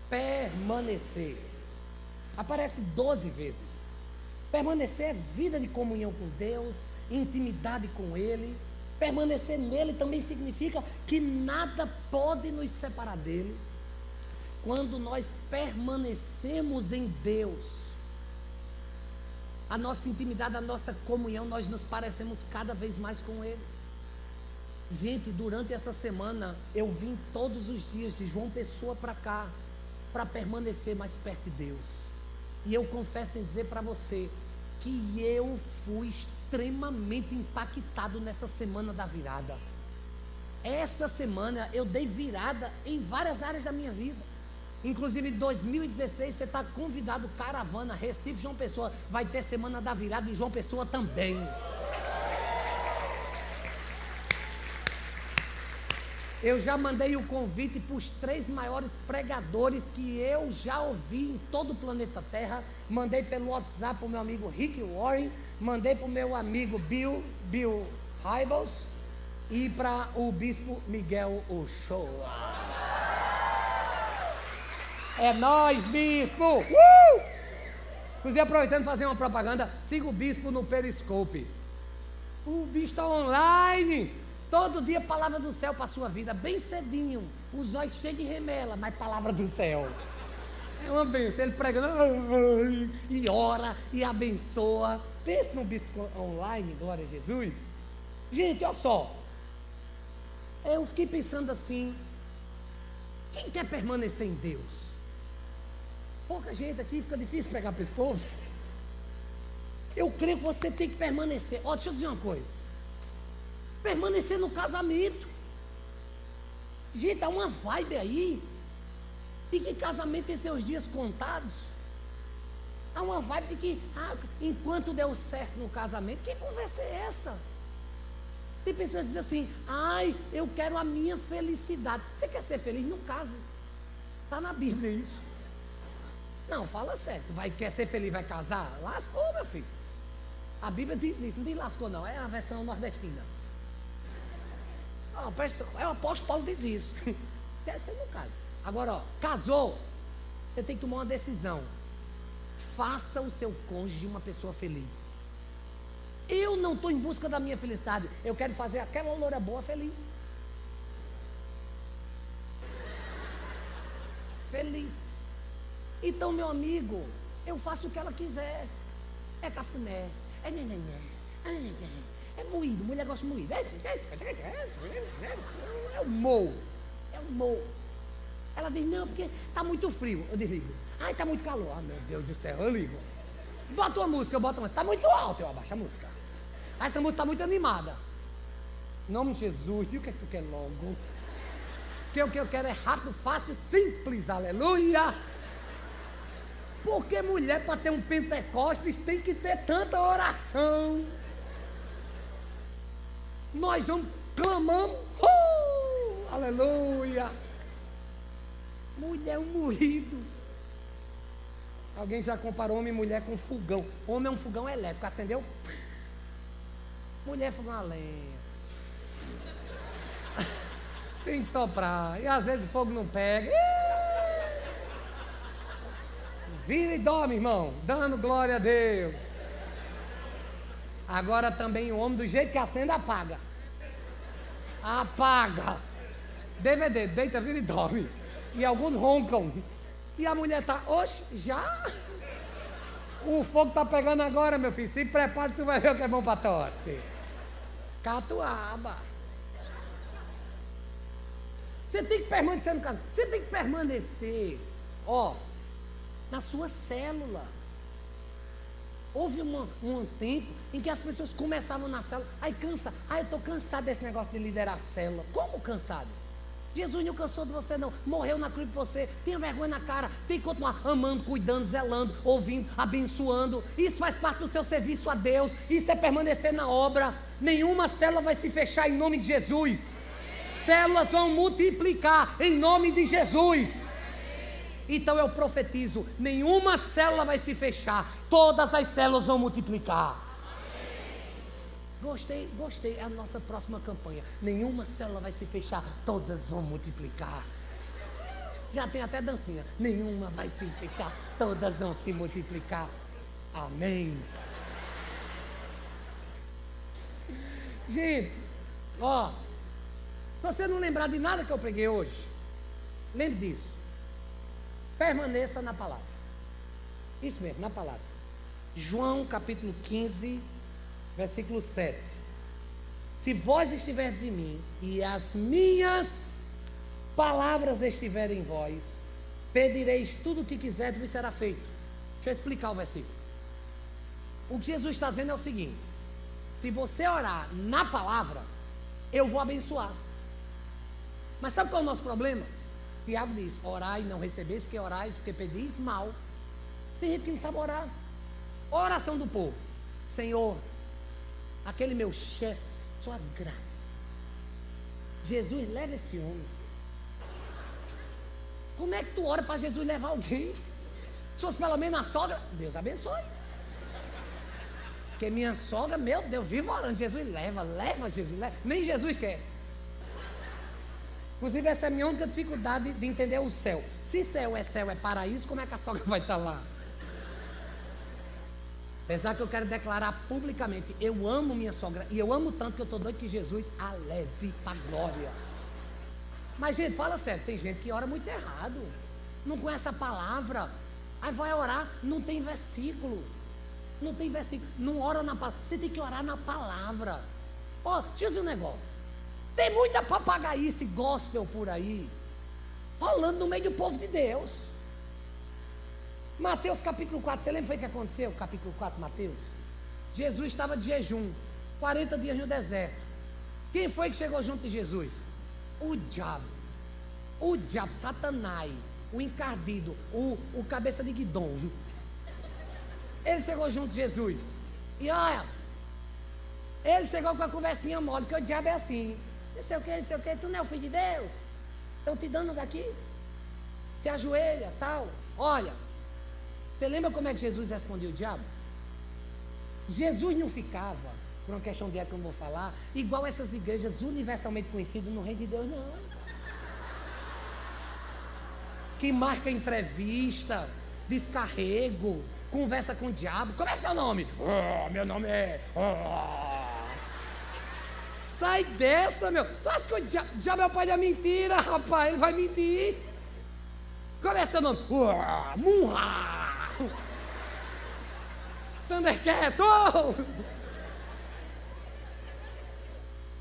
Permanecer. Aparece 12 vezes. Permanecer é vida de comunhão com Deus, intimidade com Ele. Permanecer nele também significa que nada pode nos separar dele. Quando nós permanecemos em Deus, a nossa intimidade, a nossa comunhão, nós nos parecemos cada vez mais com Ele. Gente, durante essa semana eu vim todos os dias de João Pessoa para cá para permanecer mais perto de Deus. E eu confesso em dizer para você que eu fui extremamente impactado nessa semana da virada. Essa semana eu dei virada em várias áreas da minha vida. Inclusive em 2016 você está convidado, caravana, Recife, João Pessoa. Vai ter semana da virada em João Pessoa também. Eu já mandei o convite para os três maiores pregadores que eu já ouvi em todo o planeta Terra. Mandei pelo WhatsApp para o meu amigo Rick Warren, mandei para o meu amigo Bill, Bill Hybels e para o bispo Miguel Ochoa. É nós, bispo! Uh! Inclusive, aproveitando fazer uma propaganda, siga o bispo no Periscope. O bispo está online. Todo dia palavra do céu para a sua vida, bem cedinho. Os olhos cheios de remela, mas palavra do céu. É uma benção. Ele prega e ora e abençoa. Pense no bispo online, glória a Jesus. Gente, olha só. Eu fiquei pensando assim: quem quer permanecer em Deus? Pouca gente aqui, fica difícil pegar para esse povo. Eu creio que você tem que permanecer. Ó, deixa eu dizer uma coisa. Permanecer no casamento. Gente, há uma vibe aí. E que casamento tem seus dias contados. Há uma vibe de que, ah, enquanto deu certo no casamento, que conversa é essa? Tem pessoas que dizem assim, ai, eu quero a minha felicidade. Você quer ser feliz? Não case. Está na Bíblia isso. Não, fala certo. Vai, quer ser feliz, vai casar? Lascou, meu filho. A Bíblia diz isso, não diz lascou, não. É a versão nordestina. Ah, é o apóstolo Paulo diz isso. Deve ser no caso. Agora, ó, casou, você tem que tomar uma decisão. Faça o seu cônjuge uma pessoa feliz. Eu não estou em busca da minha felicidade. Eu quero fazer aquela loura boa feliz. Feliz. Então, meu amigo, eu faço o que ela quiser. É cafuné, é nenené, é nenené, é moído, mulher gosta de moído. É, é o mou, é o mou. Ela diz, não, porque está muito frio. Eu desligo. Ai, está muito calor. Ah, meu Deus do céu, eu ligo. Bota uma música, eu boto uma. Está muito alto, eu abaixo a música. Ah, essa música está muito animada. Em nome de Jesus, diga o que é que tu quer logo. Porque o que eu quero é rápido, fácil, simples, aleluia. Porque mulher, para ter um Pentecostes, tem que ter tanta oração. Nós vamos, clamamos, uh, aleluia. Mulher um moído. Alguém já comparou homem e mulher com fogão. Homem é um fogão elétrico, acendeu. Mulher é fogão lenha. Tem que soprar. E às vezes o fogo não pega. Vira e dorme, irmão, dando glória a Deus. Agora também o homem, do jeito que acende, apaga. Apaga. DVD, deita, vira e dorme. E alguns roncam. E a mulher está, oxe, já? O fogo está pegando agora, meu filho. Se prepare, tu vai ver o que é bom para tosse. Catuaba. Você tem que permanecer no caso. Você tem que permanecer. Ó, na sua célula. Houve uma, um tempo em que as pessoas começavam na célula, aí cansa, aí eu estou cansado desse negócio de liderar a célula. Como cansado? Jesus não cansou de você, não. Morreu na cruz por você. Tenha vergonha na cara. Tem que continuar amando, cuidando, zelando, ouvindo, abençoando. Isso faz parte do seu serviço a Deus. Isso é permanecer na obra. Nenhuma célula vai se fechar em nome de Jesus. Células vão multiplicar em nome de Jesus. Então eu profetizo: nenhuma célula vai se fechar, todas as células vão multiplicar. Gostei, gostei. É a nossa próxima campanha. Nenhuma célula vai se fechar, todas vão multiplicar. Já tem até dancinha. Nenhuma vai se fechar, todas vão se multiplicar. Amém. Gente, ó, você não lembrar de nada que eu preguei hoje, lembre disso. Permaneça na palavra. Isso mesmo, na palavra. João capítulo 15, versículo 7. Se vós estiverdes em mim e as minhas palavras estiverem em vós, pedireis tudo o que quiserdes e será feito. Deixa eu explicar o versículo. O que Jesus está dizendo é o seguinte: se você orar na palavra, eu vou abençoar. Mas sabe qual é o nosso problema? Tiago diz: orar e não recebeis, porque orais, porque pedis mal. Tem gente que não sabe orar. Oração do povo: Senhor, aquele meu chefe, sua graça. Jesus leva esse homem. Como é que tu ora para Jesus levar alguém? Se fosse pelo menos a sogra, Deus abençoe. Porque minha sogra, meu Deus, vive orando. Jesus leva, leva, Jesus leva. Nem Jesus quer. Inclusive, essa é a minha única dificuldade de entender o céu. Se céu é céu, é paraíso, como é que a sogra vai estar lá? Apesar que eu quero declarar publicamente, eu amo minha sogra e eu amo tanto que eu estou doido que Jesus a leve para glória. Mas, gente, fala sério, tem gente que ora muito errado, não conhece a palavra, aí vai orar, não tem versículo, não tem versículo, não ora na palavra, você tem que orar na palavra. Ó, oh, dizer um negócio, tem muita papagaice gospel por aí, rolando no meio do povo de Deus. Mateus capítulo 4, você lembra o que aconteceu? Capítulo 4, Mateus? Jesus estava de jejum, 40 dias no deserto. Quem foi que chegou junto de Jesus? O diabo. O diabo, Satanás, o encardido, o, o cabeça de guidon. Ele chegou junto de Jesus. E olha, ele chegou com a conversinha mole, porque o diabo é assim. Não sei o que, não sei o que, tu não é o filho de Deus. Estão te dando daqui. Te ajoelha, tal. Olha, você lembra como é que Jesus respondia o diabo? Jesus não ficava, por uma questão de época que eu não vou falar, igual essas igrejas universalmente conhecidas no reino de Deus, não. Que marca entrevista, descarrego, conversa com o diabo. Como é seu nome? Oh, meu nome é. Oh. Sai dessa, meu. Tu acha que o diabo, o diabo é o pai da mentira, rapaz? Ele vai mentir. Como é seu nome? Oh, Munha. Thundercats! Oh!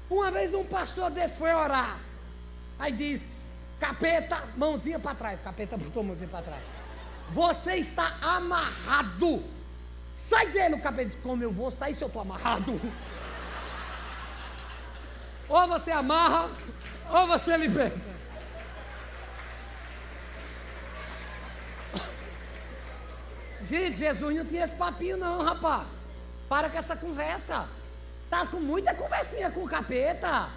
Uma vez um pastor desse foi orar. Aí disse: Capeta, mãozinha para trás. Capeta botou mãozinha para trás. Você está amarrado. Sai dele, o capeta disse: Como eu vou sair se eu estou amarrado? Ou você amarra, ou você liberta. Gente, Jesus não tinha esse papinho, não, rapaz. Para com essa conversa. Tá com muita conversinha com o capeta.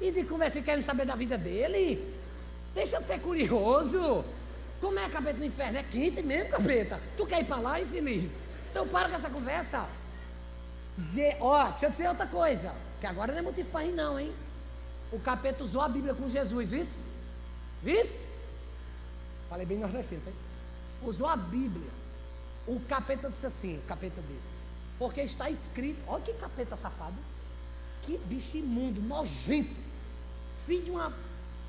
E de conversinha querendo saber da vida dele. Deixa de ser curioso. Como é capeta no inferno? É quente mesmo, capeta. Tu quer ir para lá, infeliz? Então para com essa conversa. Ge Ó, deixa eu dizer outra coisa. Que agora não é motivo para rir, não, hein? O capeta usou a Bíblia com Jesus, vice? Vice? Falei bem nordestino, tá? Usou a Bíblia o capeta disse assim: o capeta disse, porque está escrito, olha que capeta safado, que bicho imundo, nojento, filho de uma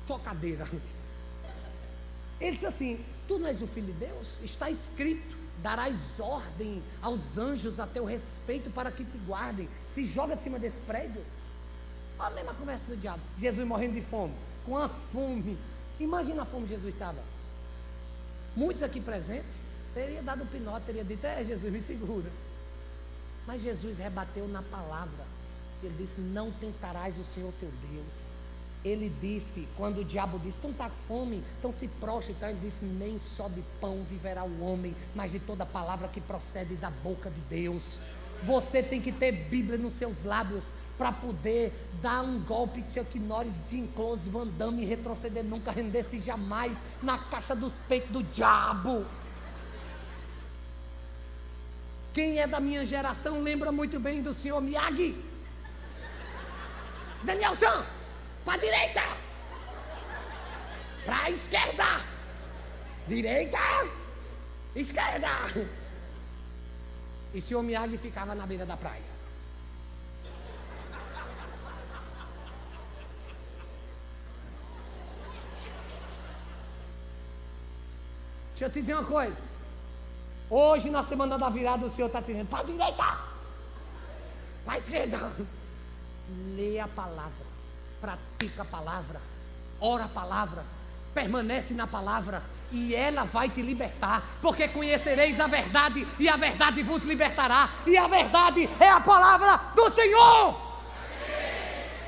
chocadeira. Ele disse assim: Tu não és o filho de Deus? Está escrito: darás ordem aos anjos a teu respeito para que te guardem. Se joga de cima desse prédio. Olha a mesma conversa do diabo. Jesus morrendo de fome, com a fome. Imagina a fome que Jesus estava. Muitos aqui presentes Teria dado um pinote, teria dito, é Jesus, me segura. Mas Jesus rebateu na palavra. Ele disse: Não tentarás o Senhor teu Deus. Ele disse, quando o diabo disse, então está fome, então se prostra, então ele disse, nem só de pão viverá o homem, mas de toda palavra que procede da boca de Deus. Você tem que ter Bíblia nos seus lábios para poder dar um golpe Chuck Norris, Jim Close, Van Damme, retroceder nunca, render-se jamais na caixa dos peitos do diabo. Quem é da minha geração lembra muito bem do senhor Miyagi. Danielson, para a direita. Para a esquerda. Direita. Esquerda. E senhor Miyagi ficava na beira da praia. Deixa eu te dizer uma coisa. Hoje, na semana da virada, o Senhor está dizendo: para a direita, para a esquerda. Lê a palavra, pratica a palavra, ora a palavra, permanece na palavra, e ela vai te libertar, porque conhecereis a verdade, e a verdade vos libertará, e a verdade é a palavra do Senhor.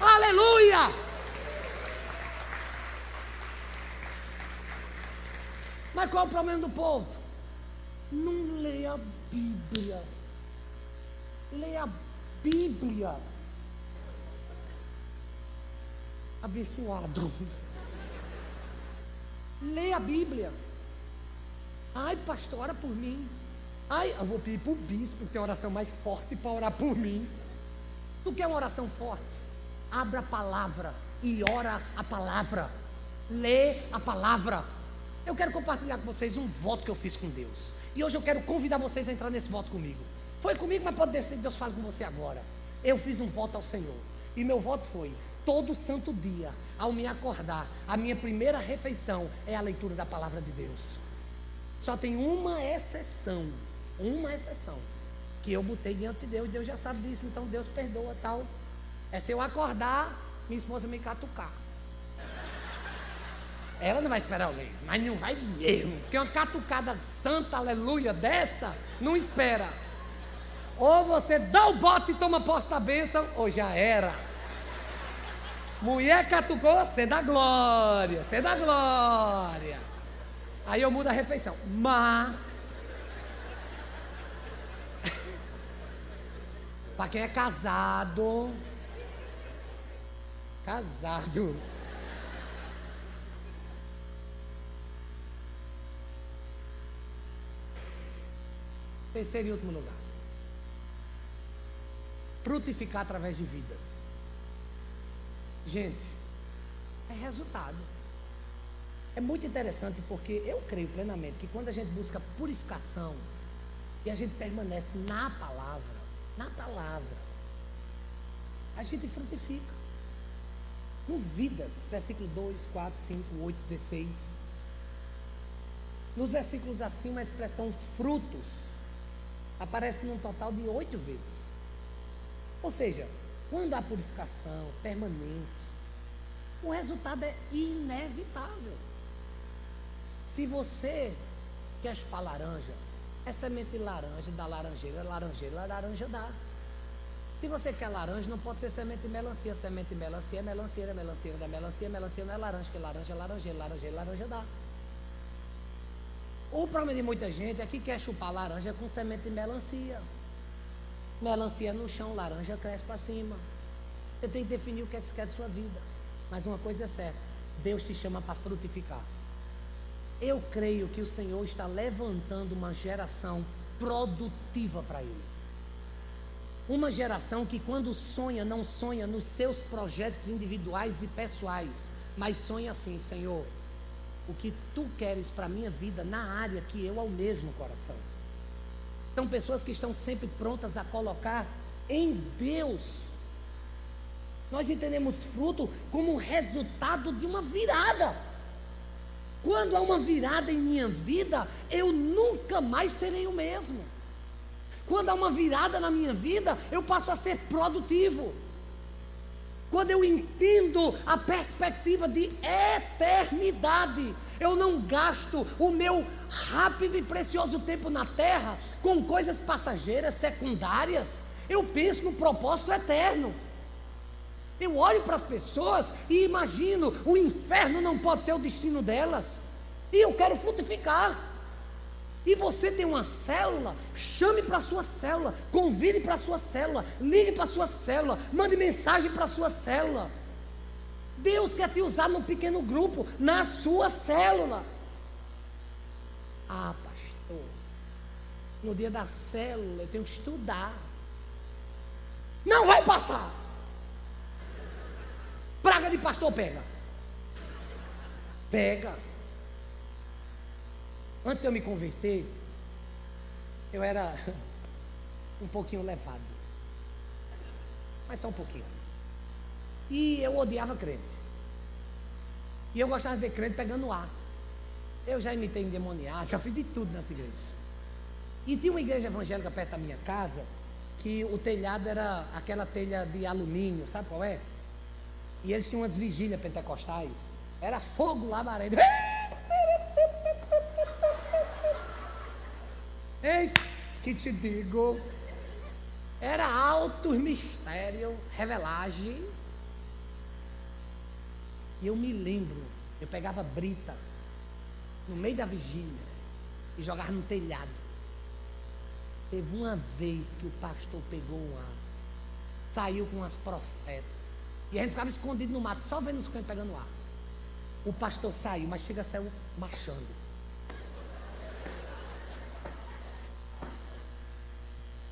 Amém. Aleluia! Mas qual é o problema do povo? Não lê a Bíblia. Lê a Bíblia. Abençoado. Lê a Bíblia. Ai, pastor, ora por mim. Ai, eu vou pedir para o bispo tem oração mais forte para orar por mim. Tu quer uma oração forte? Abra a palavra e ora a palavra. Lê a palavra. Eu quero compartilhar com vocês um voto que eu fiz com Deus. E hoje eu quero convidar vocês a entrar nesse voto comigo. Foi comigo, mas pode ser que Deus fale com você agora. Eu fiz um voto ao Senhor. E meu voto foi: todo santo dia, ao me acordar, a minha primeira refeição é a leitura da palavra de Deus. Só tem uma exceção, uma exceção, que eu botei diante de Deus, e Deus já sabe disso, então Deus perdoa tal. É se eu acordar, minha esposa me catucar. Ela não vai esperar eu ler, mas não vai mesmo, porque uma catucada santa, aleluia, dessa, não espera. Ou você dá o bote e toma posse da bênção, ou já era. Mulher catucou, você dá glória, você dá glória. Aí eu mudo a refeição. Mas. para quem é casado. Casado. Terceiro e último lugar. Frutificar através de vidas. Gente, é resultado. É muito interessante porque eu creio plenamente que quando a gente busca purificação e a gente permanece na palavra, na palavra, a gente frutifica. Com vidas, versículo 2, 4, 5, 8, 16. Nos versículos acima, a expressão frutos aparece num total de oito vezes. Ou seja, quando há purificação, permanência, o resultado é inevitável. Se você quer chupar laranja, é semente de laranja, da laranjeira, laranjeira, laranja dá. Se você quer laranja, não pode ser semente de melancia. Semente de melancia é melancia, melancia da melancia, melancia não é laranja, que laranja é laranjeira, laranjeira, laranja dá. O problema de muita gente é que quer chupar laranja com semente de melancia. Melancia no chão, laranja cresce para cima. Você tem que definir o que é que você quer de sua vida. Mas uma coisa é certa: Deus te chama para frutificar. Eu creio que o Senhor está levantando uma geração produtiva para Ele. Uma geração que, quando sonha, não sonha nos seus projetos individuais e pessoais, mas sonha assim: Senhor, o que tu queres para a minha vida na área que eu almejo no coração. São pessoas que estão sempre prontas a colocar em Deus. Nós entendemos fruto como resultado de uma virada. Quando há uma virada em minha vida, eu nunca mais serei o mesmo. Quando há uma virada na minha vida, eu passo a ser produtivo. Quando eu entendo a perspectiva de eternidade, eu não gasto o meu rápido e precioso tempo na terra com coisas passageiras, secundárias. Eu penso no propósito eterno. Eu olho para as pessoas e imagino: o inferno não pode ser o destino delas. E eu quero frutificar. E você tem uma célula, chame para a sua célula, convide para a sua célula, ligue para a sua célula, mande mensagem para a sua célula. Deus quer te usar num pequeno grupo, na sua célula. Ah, pastor, no dia da célula eu tenho que estudar. Não vai passar. Praga de pastor pega. Pega. Antes de eu me converter, eu era um pouquinho levado. Mas só um pouquinho. E eu odiava crente. E eu gostava de ver crente pegando ar. Eu já imitei endemoniado, já fiz de tudo nessa igreja. E tinha uma igreja evangélica perto da minha casa, que o telhado era aquela telha de alumínio, sabe qual é? E eles tinham umas vigílias pentecostais. Era fogo lá, maré. Eis que te digo, era alto mistério, revelagem. E eu me lembro, eu pegava brita no meio da vigília e jogava no telhado. Teve uma vez que o pastor pegou um ar, saiu com as profetas. E a gente ficava escondido no mato, só vendo os cães pegando ar. O pastor saiu, mas chega saiu marchando.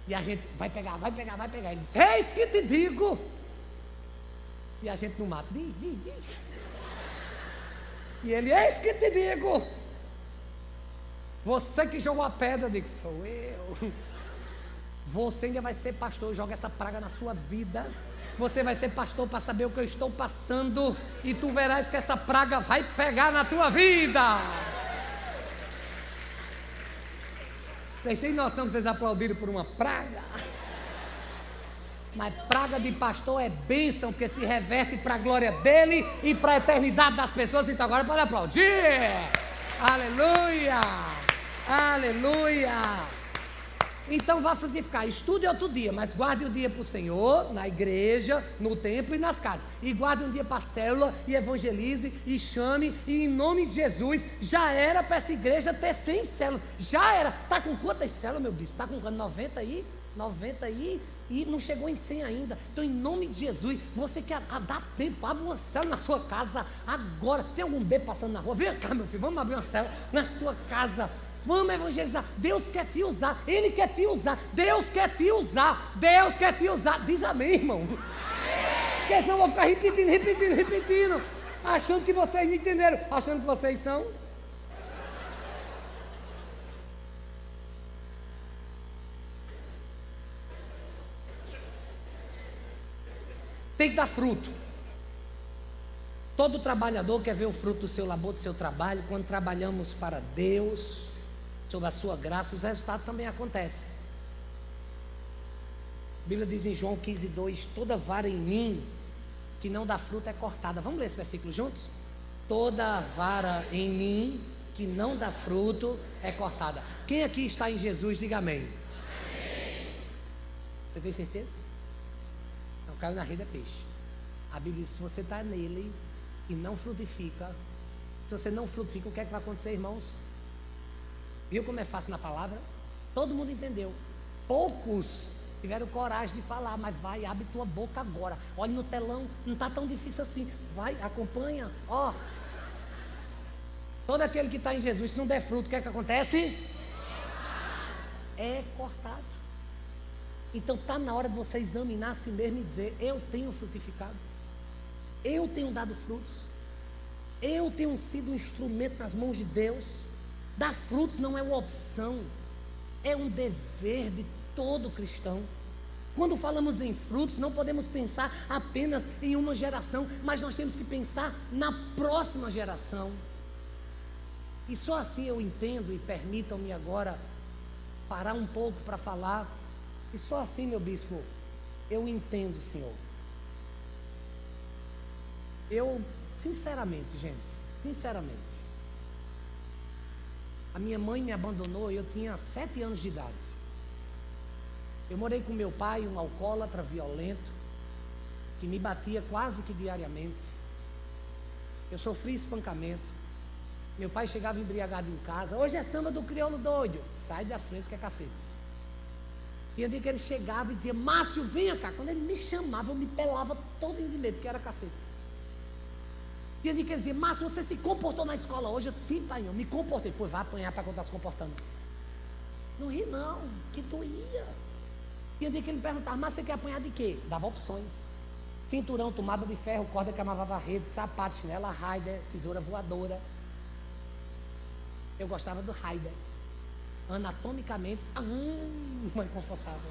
E a gente vai pegar, vai pegar, vai pegar. Ele diz, eis que te digo. E a gente não mata. Diz, diz, diz. E ele, eis que te digo. Você que jogou a pedra, digo, sou eu. Você ainda vai ser pastor, joga essa praga na sua vida. Você vai ser pastor para saber o que eu estou passando. E tu verás que essa praga vai pegar na tua vida. Vocês têm noção que vocês aplaudiram por uma praga? Mas praga de pastor é bênção, porque se reverte para a glória dele e para a eternidade das pessoas. Então agora pode aplaudir. Aleluia! Aleluia! Então vá frutificar. Estude outro dia, mas guarde o dia para o Senhor, na igreja, no templo e nas casas. E guarde um dia para a célula e evangelize e chame. E em nome de Jesus, já era para essa igreja ter 100 células. Já era. Está com quantas células, meu bispo? Está com 90 aí? 90 aí? E não chegou em 100 ainda. Então, em nome de Jesus, você quer dar tempo, abre uma célula na sua casa agora. Tem algum bebê passando na rua? Vem cá, meu filho, vamos abrir uma célula na sua casa. Vamos evangelizar. Deus quer te usar. Ele quer te usar. Deus quer te usar. Deus quer te usar. Diz amém, irmão. Porque senão eu vou ficar repetindo, repetindo, repetindo. Achando que vocês não entenderam. Achando que vocês são. Tem que dar fruto. Todo trabalhador quer ver o fruto do seu labor, do seu trabalho. Quando trabalhamos para Deus, sob a sua graça, os resultados também acontecem. A Bíblia diz em João 15, 2: Toda vara em mim que não dá fruto é cortada. Vamos ler esse versículo juntos? Toda vara em mim que não dá fruto é cortada. Quem aqui está em Jesus, diga amém. amém. Você tem certeza? Caiu na rede é peixe. A Bíblia diz: se você está nele e não frutifica, se você não frutifica, o que é que vai acontecer, irmãos? Viu como é fácil na palavra? Todo mundo entendeu. Poucos tiveram coragem de falar, mas vai, abre tua boca agora. Olha no telão, não está tão difícil assim. Vai, acompanha, ó. Todo aquele que está em Jesus, se não der fruto, o que é que acontece? É cortado. Então está na hora de você examinar a si mesmo e dizer: Eu tenho frutificado, eu tenho dado frutos, eu tenho sido um instrumento nas mãos de Deus. Dar frutos não é uma opção, é um dever de todo cristão. Quando falamos em frutos, não podemos pensar apenas em uma geração, mas nós temos que pensar na próxima geração. E só assim eu entendo, e permitam-me agora parar um pouco para falar, e só assim, meu bispo, eu entendo, Senhor. Eu, sinceramente, gente, sinceramente, a minha mãe me abandonou, eu tinha sete anos de idade. Eu morei com meu pai, um alcoólatra violento, que me batia quase que diariamente. Eu sofri espancamento. Meu pai chegava embriagado em casa. Hoje é samba do crioulo doido. Sai da frente que é cacete. E eu dia que ele chegava e dizia, Márcio, venha cá. Quando ele me chamava, eu me pelava todo de medo, porque era cacete. E ele quer dizer, Márcio, você se comportou na escola hoje? Eu, sim, pai, eu me comportei. Pois vai apanhar para quando está se comportando. Não ri não, que doía. E eu dia que ele perguntava, mas você quer apanhar de quê? Dava opções. Cinturão, tomada de ferro, corda que amava rede, sapato, chinela, raider, tesoura voadora. Eu gostava do raider. Anatomicamente, ah, mais confortável.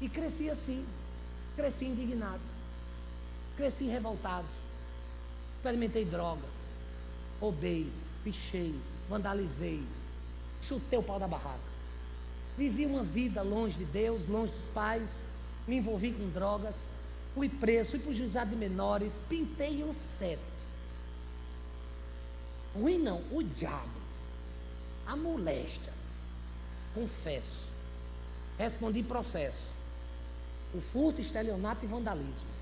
E cresci assim, cresci indignado. Cresci revoltado. Experimentei droga. Roubei, pichei, vandalizei. Chutei o pau da barraca. Vivi uma vida longe de Deus, longe dos pais. Me envolvi com drogas. Fui preso, fui para o juizado de menores. Pintei um certo. Ruim não, o diabo. A molesta. Confesso. Respondi processo. O furto, estelionato e vandalismo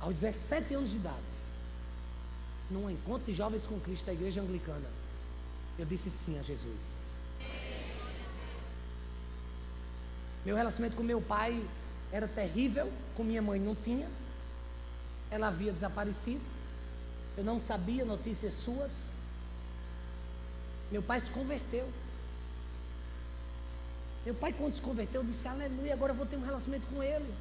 aos 17 anos de idade, num encontro de jovens com Cristo da igreja anglicana, eu disse sim a Jesus. Meu relacionamento com meu pai era terrível, com minha mãe não tinha. Ela havia desaparecido. Eu não sabia notícias suas. Meu pai se converteu. Meu pai, quando se converteu, disse: Aleluia, agora eu vou ter um relacionamento com ele.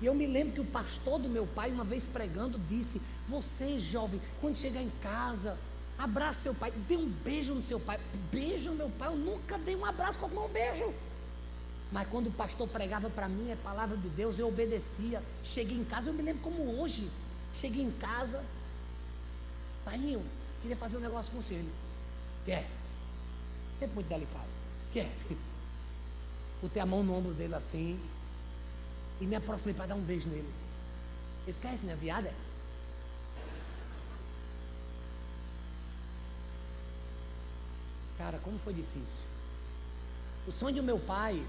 E eu me lembro que o pastor do meu pai, uma vez pregando, disse: Você, jovem, quando chegar em casa, abraça seu pai, dê um beijo no seu pai. Beijo meu pai, eu nunca dei um abraço como um beijo. Mas quando o pastor pregava para mim a palavra de Deus, eu obedecia. Cheguei em casa, eu me lembro como hoje. Cheguei em casa, Paiinho, queria fazer um negócio com você. Quer? Tempo muito delicado. Quer? Botei a mão no ombro dele assim e me aproximei para dar um beijo nele. Esquece, né? Viada? Cara, como foi difícil. O sonho do meu pai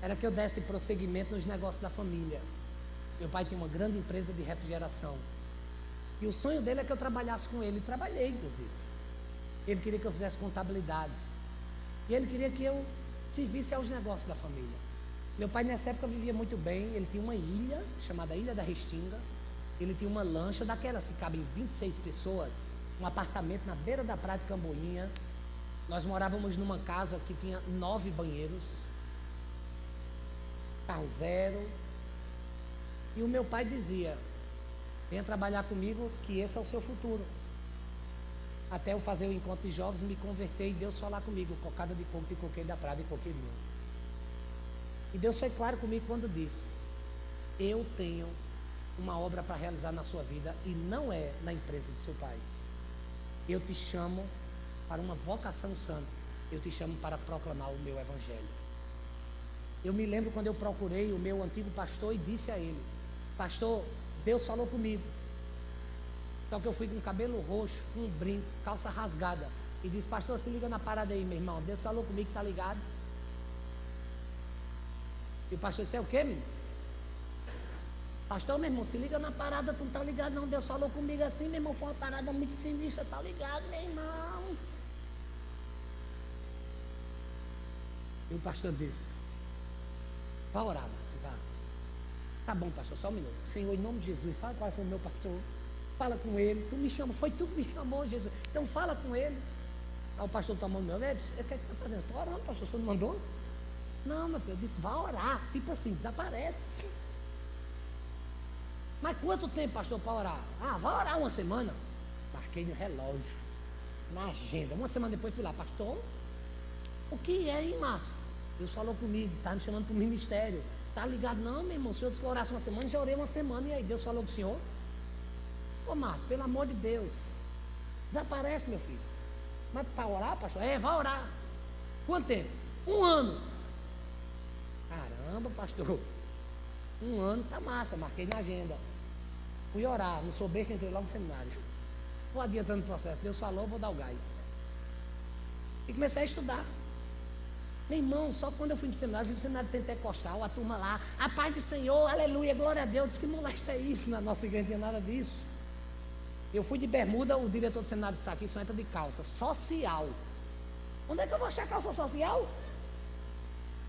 era que eu desse prosseguimento nos negócios da família. Meu pai tinha uma grande empresa de refrigeração. E o sonho dele é que eu trabalhasse com ele. Trabalhei, inclusive. Ele queria que eu fizesse contabilidade. E ele queria que eu servisse aos negócios da família. Meu pai nessa época vivia muito bem. Ele tinha uma ilha, chamada Ilha da Restinga. Ele tinha uma lancha daquelas que cabem 26 pessoas. Um apartamento na beira da praia de Camboinha. Nós morávamos numa casa que tinha nove banheiros. Carro zero. E o meu pai dizia: Venha trabalhar comigo, que esse é o seu futuro. Até eu fazer o encontro de jovens, me converter e Deus falar comigo, cocada de coco, de coqueiro da prada e coqueirinho. E Deus foi claro comigo quando disse: Eu tenho uma obra para realizar na sua vida e não é na empresa de seu pai. Eu te chamo para uma vocação santa. Eu te chamo para proclamar o meu evangelho. Eu me lembro quando eu procurei o meu antigo pastor e disse a ele: Pastor, Deus falou comigo. Só que eu fui com cabelo roxo, com um brinco, calça rasgada. E disse, pastor, se liga na parada aí, meu irmão. Deus falou comigo que tá ligado. E o pastor disse, é o quê, menino? Pastor, meu irmão, se liga na parada, tu não tá ligado não. Deus falou comigo assim, meu irmão, foi uma parada muito sinistra, tá ligado, meu irmão? E o pastor disse, vai orar, Tá bom, pastor, só um minuto. Senhor, em nome de Jesus, fala com o meu pastor. Fala com ele. Tu me chamou, foi tu que me chamou, Jesus. Então fala com ele. Aí o pastor tomando meu, o que é você está fazendo? Estou orando, pastor, o senhor não mandou? Não, meu filho, eu disse, vai orar. Tipo assim, desaparece. Mas quanto tempo, pastor, para orar? Ah, vai orar uma semana. Marquei no relógio, na agenda. Uma semana depois fui lá, pastor, o que é, hein, Márcio? Deus falou comigo, está me chamando para o ministério. Tá ligado? Não, meu irmão, o senhor disse que eu orasse uma semana, já orei uma semana, e aí Deus falou com o senhor? Ô Márcio, pelo amor de Deus, desaparece, meu filho. Mas para orar, pastor? É, vai orar. Quanto tempo? Um ano. Caramba, pastor. Um ano tá massa, marquei na agenda. Fui orar, não sou besta, entrei logo no seminário. Vou adiantando o processo. Deus falou, vou dar o gás. E comecei a estudar. Meu irmão, só quando eu fui para o seminário, fui para o seminário pentecostal, a turma lá, a paz do Senhor, aleluia, glória a Deus. Que molesta é isso na nossa igreja, não nada disso. Eu fui de bermuda, o diretor do seminário disse aqui, só entra de calça, social. Onde é que eu vou achar calça social?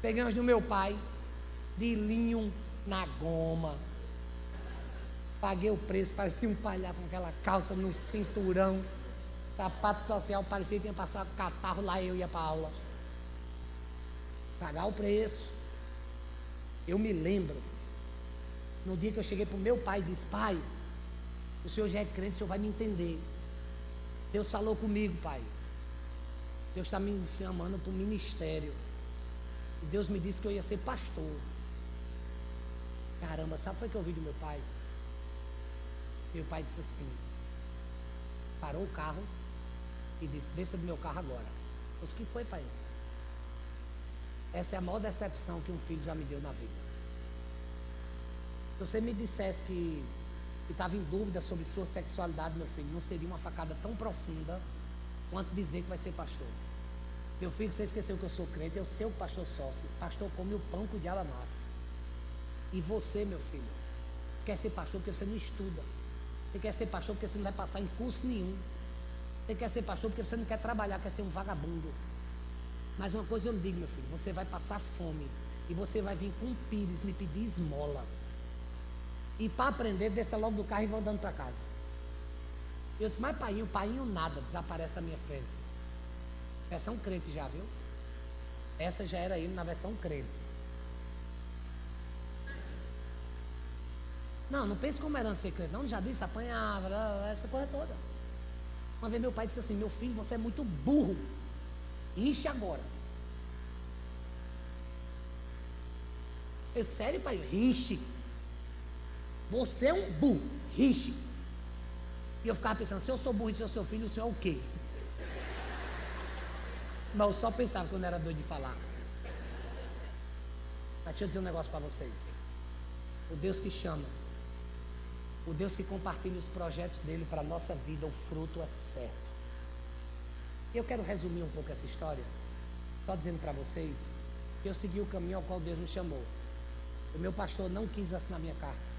Peguei umas do meu pai, de linho na goma. Paguei o preço, parecia um palhaço com aquela calça no cinturão. Sapato social, parecia que tinha passado catarro lá eu ia para aula pagar o preço. Eu me lembro, no dia que eu cheguei para o meu pai e disse: Pai, o senhor já é crente, o senhor vai me entender. Deus falou comigo, pai. Deus está me chamando para o ministério. E Deus me disse que eu ia ser pastor. Caramba, sabe foi que eu ouvi do meu pai? Meu pai disse assim: parou o carro e disse: Desça do meu carro agora. Eu disse: que foi, pai? Essa é a maior decepção que um filho já me deu na vida. Se você me dissesse que estava em dúvida sobre sua sexualidade, meu filho, não seria uma facada tão profunda quanto dizer que vai ser pastor. Meu filho, você esqueceu que eu sou crente, eu sei o que pastor sofre. Pastor come o pão que o diabo amassa. E você, meu filho, quer ser pastor porque você não estuda. Você quer ser pastor porque você não vai passar em curso nenhum. Você quer ser pastor porque você não quer trabalhar, quer ser um vagabundo. Mas uma coisa eu lhe digo, meu filho, você vai passar fome. E você vai vir com pires me pedir esmola. E para aprender, desça logo do carro e vão andando para casa. Eu disse, mas pai, o pai nada, desaparece da minha frente. Um crente já, viu? Essa já era ele na versão crente. Não, não pense como herança ser crente. Não, já disse, apanhava, essa coisa toda. Uma vez meu pai disse assim: Meu filho, você é muito burro. Enche agora. Eu, sério, pai? Enche. Você é um burro. Enche. E eu ficava pensando: se eu sou burro e se eu sou filho, o senhor é o quê? Mas eu só pensava quando era doido de falar. Mas deixa eu dizer um negócio para vocês. O Deus que chama, o Deus que compartilha os projetos dele para a nossa vida, o fruto é certo. Eu quero resumir um pouco essa história. Estou dizendo para vocês que eu segui o caminho ao qual Deus me chamou. O meu pastor não quis assinar minha carta.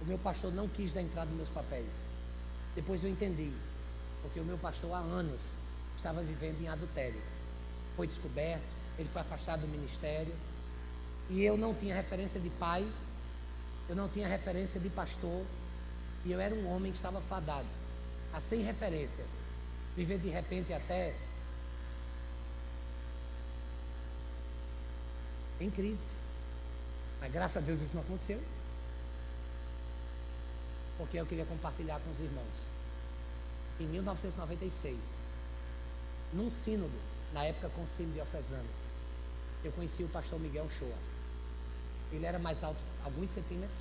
O meu pastor não quis dar entrada nos meus papéis. Depois eu entendi, porque o meu pastor há anos estava vivendo em adultério. Foi descoberto, ele foi afastado do ministério. E eu não tinha referência de pai, eu não tinha referência de pastor, e eu era um homem que estava fadado a sem referências. Viver de repente até em crise. Mas graças a Deus isso não aconteceu. Porque eu queria compartilhar com os irmãos. Em 1996, num sínodo, na época com o sínodo diocesano, eu conheci o pastor Miguel Shoa. Ele era mais alto alguns centímetros.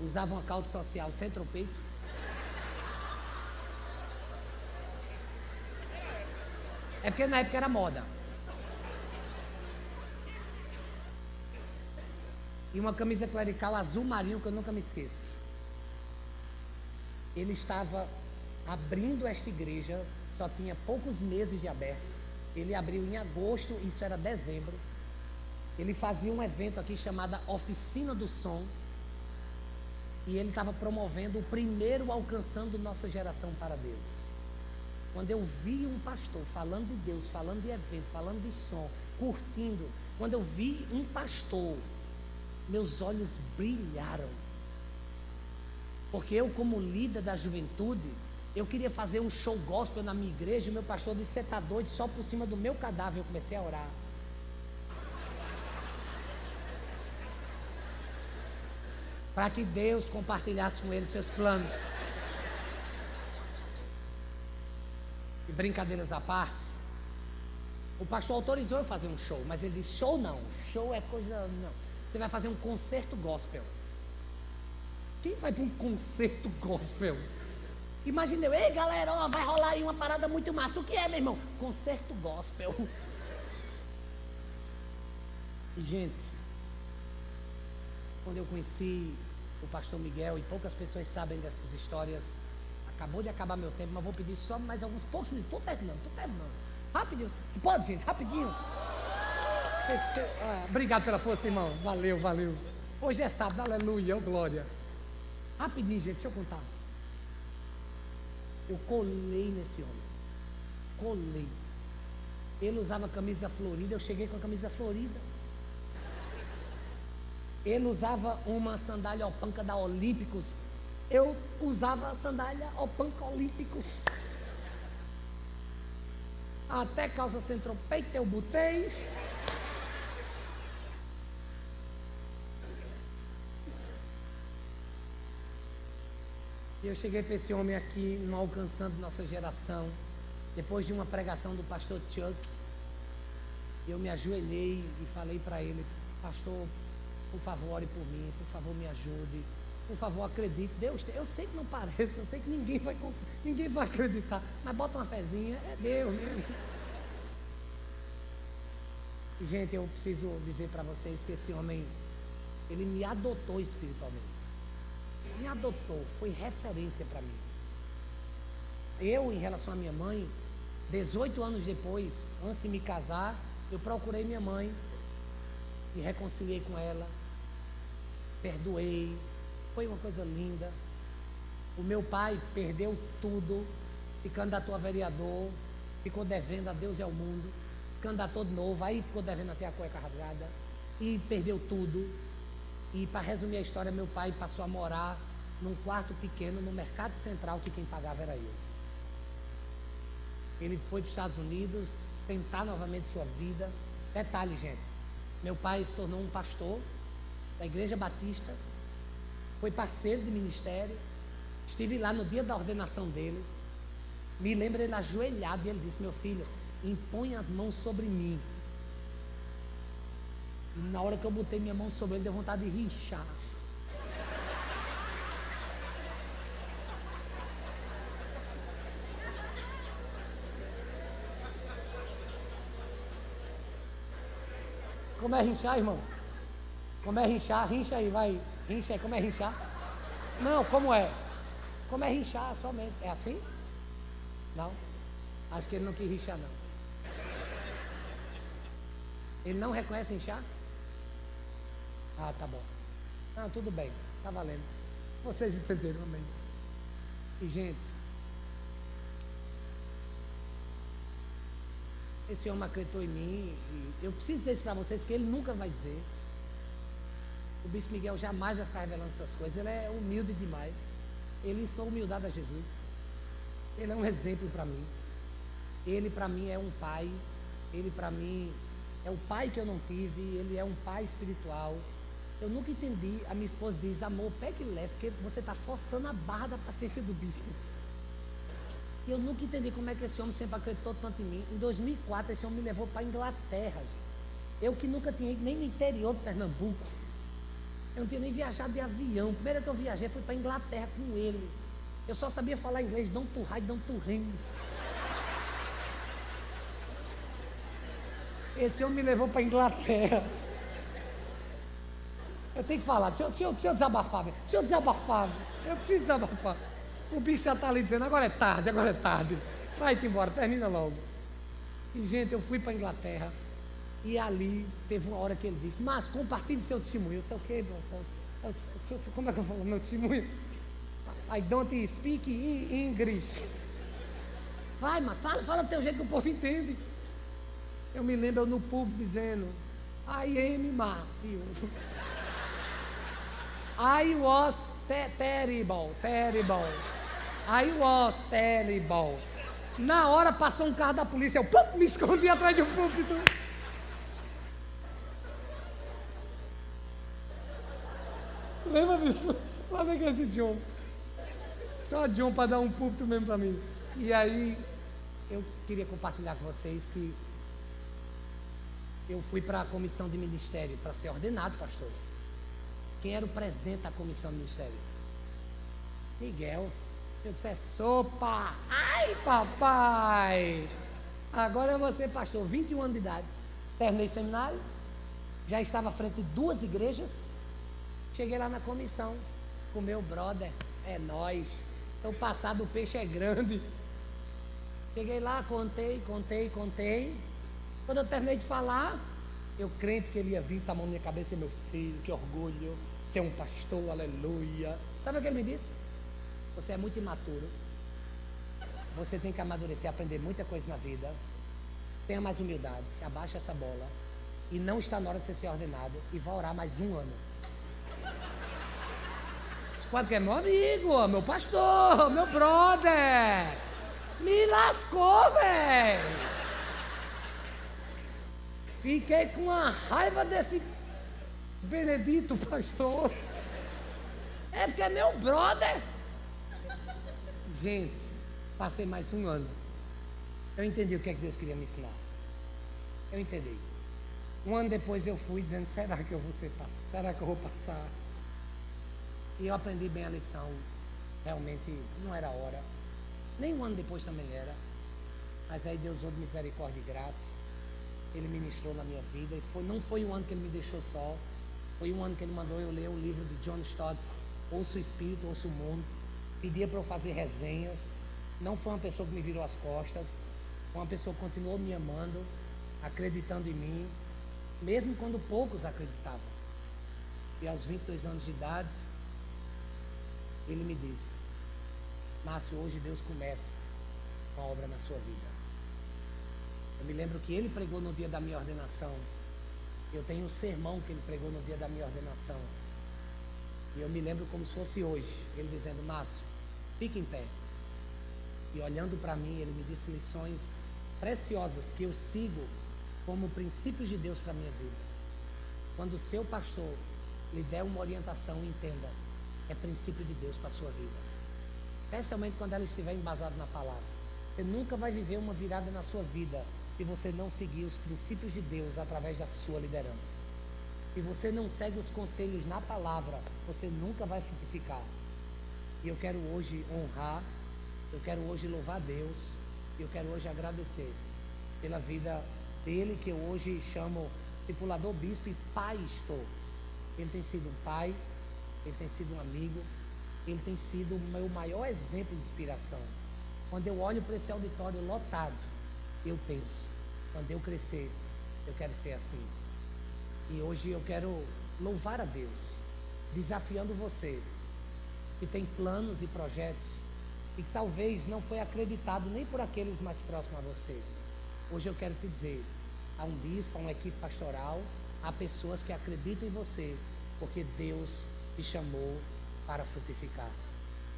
Usava uma calça social centro-peito. É porque na época era moda. E uma camisa clerical azul marinho que eu nunca me esqueço. Ele estava abrindo esta igreja, só tinha poucos meses de aberto. Ele abriu em agosto, isso era dezembro. Ele fazia um evento aqui chamado Oficina do Som. E ele estava promovendo o primeiro alcançando nossa geração para Deus. Quando eu vi um pastor falando de Deus, falando de evento, falando de som, curtindo, quando eu vi um pastor, meus olhos brilharam. Porque eu, como líder da juventude, eu queria fazer um show gospel na minha igreja, e meu pastor disse: Você está doido? Só por cima do meu cadáver eu comecei a orar. para que Deus compartilhasse com ele seus planos. E brincadeiras à parte, o pastor autorizou eu fazer um show, mas ele disse: show não, show é coisa. Não. Você vai fazer um concerto gospel. Quem vai para um concerto gospel? Imagina eu, ei galera, ó, vai rolar aí uma parada muito massa. O que é, meu irmão? Concerto gospel. Gente, quando eu conheci o pastor Miguel, e poucas pessoas sabem dessas histórias. Acabou de acabar meu tempo, mas vou pedir só mais alguns poucos minutos. Estou terminando, estou terminando. Rapidinho, se pode, gente, rapidinho. Ah, obrigado pela força, irmãos. Valeu, valeu. Hoje é sábado, aleluia, oh, glória. Rapidinho, gente, deixa eu contar. Eu colei nesse homem. Colei. Ele usava camisa florida, eu cheguei com a camisa florida. Ele usava uma sandália opanca da Olímpicos. Eu usava a sandália opanca Olímpicos. Até calça centropeito eu botei. Eu cheguei para esse homem aqui, não alcançando nossa geração, depois de uma pregação do pastor Chuck. Eu me ajoelhei e falei para ele, pastor, por favor, ore por mim, por favor, me ajude. Por favor, acredite. Deus, eu sei que não parece, eu sei que ninguém vai, ninguém vai acreditar, mas bota uma fezinha, é Deus mesmo. Gente, eu preciso dizer para vocês que esse homem, ele me adotou espiritualmente. Me adotou, foi referência para mim. Eu, em relação à minha mãe, 18 anos depois, antes de me casar, eu procurei minha mãe, me reconciliei com ela, perdoei, foi uma coisa linda. O meu pai perdeu tudo, e candidatou a vereador, ficou devendo a Deus e ao mundo, candidatou de novo, aí ficou devendo até a cueca rasgada, e perdeu tudo. E para resumir a história, meu pai passou a morar num quarto pequeno no mercado central que quem pagava era eu. Ele foi para os Estados Unidos tentar novamente sua vida. Detalhe, gente. Meu pai se tornou um pastor da Igreja Batista. Foi parceiro de ministério. Estive lá no dia da ordenação dele. Me lembro ele ajoelhado e ele disse: Meu filho, impõe as mãos sobre mim. E na hora que eu botei minha mão sobre ele, deu vontade de rinchar. Como é rinchar, irmão? Como é rinchar? Rincha aí, vai. Rincha aí, como é rinchar? Não, como é? Como é rinchar somente? É assim? Não? Acho que ele não quis rinchar, não. Ele não reconhece rinchar? Ah, tá bom. Não, tudo bem, tá valendo. Vocês entenderam, amém. E gente, esse homem acreditou em mim. eu preciso dizer isso para vocês, porque ele nunca vai dizer. O bispo Miguel jamais vai ficar revelando essas coisas. Ele é humilde demais. Ele ensinou humildade a Jesus. Ele é um exemplo para mim. Ele para mim é um pai. Ele para mim é o pai que eu não tive. Ele é um pai espiritual. Eu nunca entendi. A minha esposa diz: amor, pegue leve, porque você está forçando a barra da paciência do bispo. E eu nunca entendi como é que esse homem sempre acreditou tanto em mim. Em 2004, esse homem me levou para a Inglaterra. Eu que nunca tinha ido nem no interior de Pernambuco. Eu não tinha nem viajado de avião. A primeira que eu viajei foi para a Inglaterra com ele. Eu só sabia falar inglês, don't to hide, don't to. Esse homem me levou para a Inglaterra. Eu tenho que falar, deixa eu, deixa eu, deixa eu desabafar, deixa eu desabafar, eu preciso desabafar. O bicho já está ali dizendo, agora é tarde, agora é tarde. Vai-te embora, termina logo. E, gente, eu fui para a Inglaterra. E ali teve uma hora que ele disse, mas compartilhe seu testemunho. Eu sei o quê, Como é que eu falo meu testemunho? I don't speak English. Vai, mas fala, fala do teu jeito que o povo entende. Eu me lembro eu no público dizendo, I am Márcio. I was te terrible, terrible. I was terrible. Na hora passou um carro da polícia, eu pum, me escondi atrás de um púlpito. Lembra disso? Lá vem esse John. Só John para dar um púlpito mesmo para mim. E aí, eu queria compartilhar com vocês que eu fui para a comissão de ministério para ser ordenado pastor. Quem era o presidente da comissão do ministério? Miguel. Eu disse, é sopa. Ai, papai. Agora eu vou ser pastor, 21 anos de idade. Terminei seminário. Já estava à frente de duas igrejas. Cheguei lá na comissão com meu brother. É nós. O passado do peixe é grande. Cheguei lá, contei, contei, contei. Quando eu terminei de falar, eu crente que ele ia vir, tá a mão na minha cabeça, meu filho, que orgulho, ser um pastor, aleluia. Sabe o que ele me disse? Você é muito imaturo. Você tem que amadurecer, aprender muita coisa na vida. Tenha mais humildade, abaixa essa bola. E não está na hora de você ser ordenado. E vá orar mais um ano. Porque é meu amigo, meu pastor, meu brother. Me lascou, velho. Fiquei com a raiva desse Benedito pastor. É porque é meu brother. Gente, passei mais um ano. Eu entendi o que é que Deus queria me ensinar. Eu entendi. Um ano depois eu fui dizendo, será que eu vou ser Será que eu vou passar? E eu aprendi bem a lição. Realmente não era hora. Nem um ano depois também era. Mas aí Deus usou de misericórdia e graça ele ministrou na minha vida. E foi, não foi um ano que ele me deixou só. Foi um ano que ele mandou eu ler o livro de John Stott, Ouça o Espírito, Ouça o Mundo. Pedia para eu fazer resenhas. Não foi uma pessoa que me virou as costas. Foi uma pessoa que continuou me amando, acreditando em mim, mesmo quando poucos acreditavam. E aos 22 anos de idade, ele me disse: Márcio, hoje Deus começa uma obra na sua vida. Eu me lembro que ele pregou no dia da minha ordenação. Eu tenho um sermão que ele pregou no dia da minha ordenação. E eu me lembro como se fosse hoje. Ele dizendo, Márcio, fique em pé. E olhando para mim, ele me disse lições preciosas que eu sigo como princípios de Deus para a minha vida. Quando o seu pastor lhe der uma orientação, entenda, é princípio de Deus para a sua vida. Especialmente quando ela estiver embasada na palavra. Você nunca vai viver uma virada na sua vida se você não seguir os princípios de Deus através da sua liderança. Se você não segue os conselhos na palavra, você nunca vai frutificar. E eu quero hoje honrar, eu quero hoje louvar Deus, eu quero hoje agradecer pela vida dele, que eu hoje chamo discipulador bispo e pai estou. Ele tem sido um pai, ele tem sido um amigo, ele tem sido o meu maior exemplo de inspiração. Quando eu olho para esse auditório lotado, eu penso, quando eu crescer, eu quero ser assim. E hoje eu quero louvar a Deus, desafiando você que tem planos e projetos e que talvez não foi acreditado nem por aqueles mais próximos a você. Hoje eu quero te dizer, há um bispo, há uma equipe pastoral, há pessoas que acreditam em você, porque Deus te chamou para frutificar.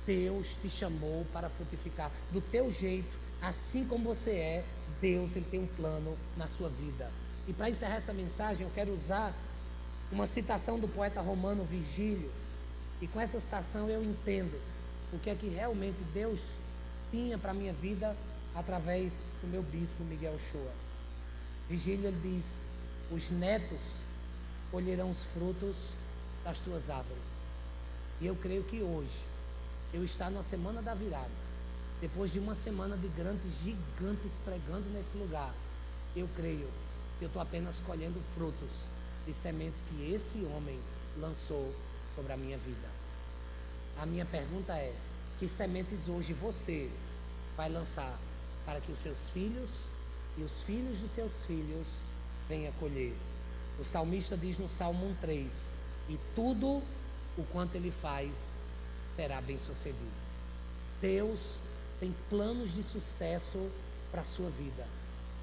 Deus te chamou para frutificar do teu jeito, assim como você é. Deus ele tem um plano na sua vida. E para encerrar essa mensagem, eu quero usar uma citação do poeta romano Vigílio. E com essa citação eu entendo o que é que realmente Deus tinha para a minha vida através do meu bispo Miguel Shoa. Vigílio ele diz: Os netos colherão os frutos das tuas árvores. E eu creio que hoje, eu estar na semana da virada, depois de uma semana de grandes gigantes pregando nesse lugar, eu creio que eu estou apenas colhendo frutos de sementes que esse homem lançou sobre a minha vida. A minha pergunta é: que sementes hoje você vai lançar para que os seus filhos e os filhos dos seus filhos venham colher? O salmista diz no Salmo 3: E tudo o quanto ele faz será bem sucedido. Deus tem planos de sucesso para a sua vida,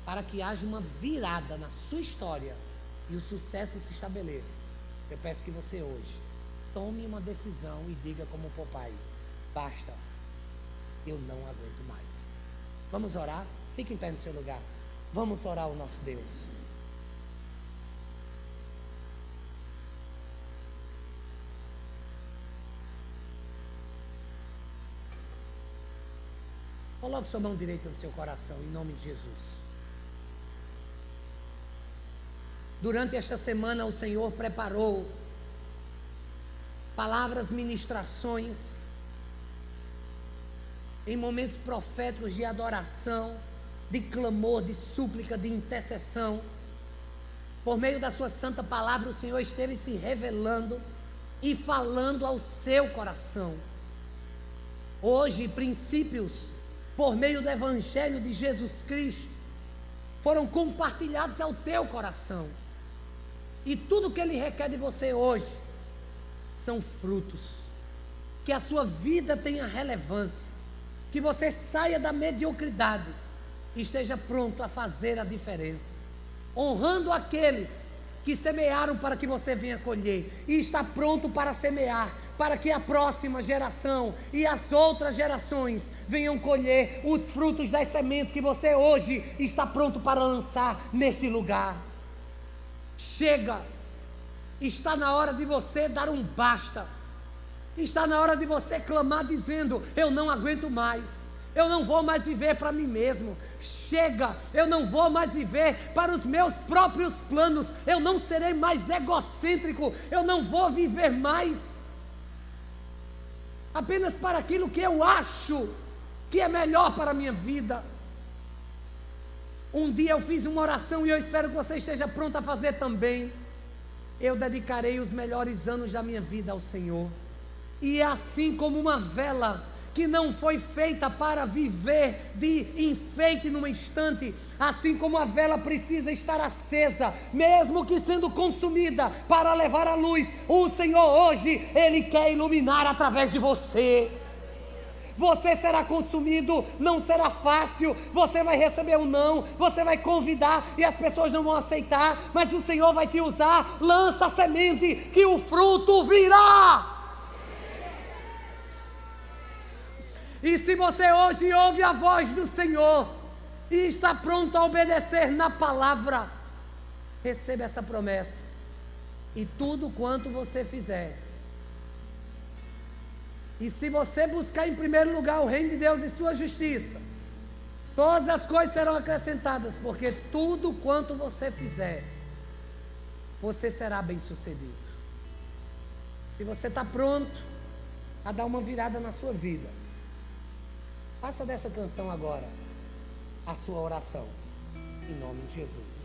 para que haja uma virada na sua história e o sucesso se estabeleça. Eu peço que você hoje tome uma decisão e diga como o papai: basta, eu não aguento mais. Vamos orar? Fique em pé no seu lugar. Vamos orar ao nosso Deus. Coloque sua mão direita no seu coração, em nome de Jesus. Durante esta semana, o Senhor preparou palavras, ministrações, em momentos proféticos de adoração, de clamor, de súplica, de intercessão. Por meio da Sua santa palavra, o Senhor esteve se revelando e falando ao seu coração. Hoje, princípios por meio do Evangelho de Jesus Cristo, foram compartilhados ao teu coração. E tudo que Ele requer de você hoje são frutos. Que a sua vida tenha relevância. Que você saia da mediocridade e esteja pronto a fazer a diferença. Honrando aqueles que semearam para que você venha colher. E está pronto para semear para que a próxima geração e as outras gerações venham colher os frutos das sementes que você hoje está pronto para lançar neste lugar. Chega, está na hora de você dar um basta, está na hora de você clamar dizendo: Eu não aguento mais. Eu não vou mais viver para mim mesmo. Chega, eu não vou mais viver para os meus próprios planos. Eu não serei mais egocêntrico. Eu não vou viver mais apenas para aquilo que eu acho que é melhor para a minha vida. Um dia eu fiz uma oração e eu espero que você esteja pronto a fazer também. Eu dedicarei os melhores anos da minha vida ao Senhor. E é assim como uma vela que não foi feita para viver de enfeite num instante, assim como a vela precisa estar acesa, mesmo que sendo consumida para levar a luz, o Senhor hoje, Ele quer iluminar através de você. Você será consumido, não será fácil, você vai receber um não, você vai convidar e as pessoas não vão aceitar, mas o Senhor vai te usar, lança a semente que o fruto virá. E se você hoje ouve a voz do Senhor e está pronto a obedecer na palavra, receba essa promessa. E tudo quanto você fizer. E se você buscar em primeiro lugar o reino de Deus e sua justiça, todas as coisas serão acrescentadas, porque tudo quanto você fizer, você será bem sucedido. E você está pronto a dar uma virada na sua vida. Faça dessa canção agora a sua oração. Em nome de Jesus.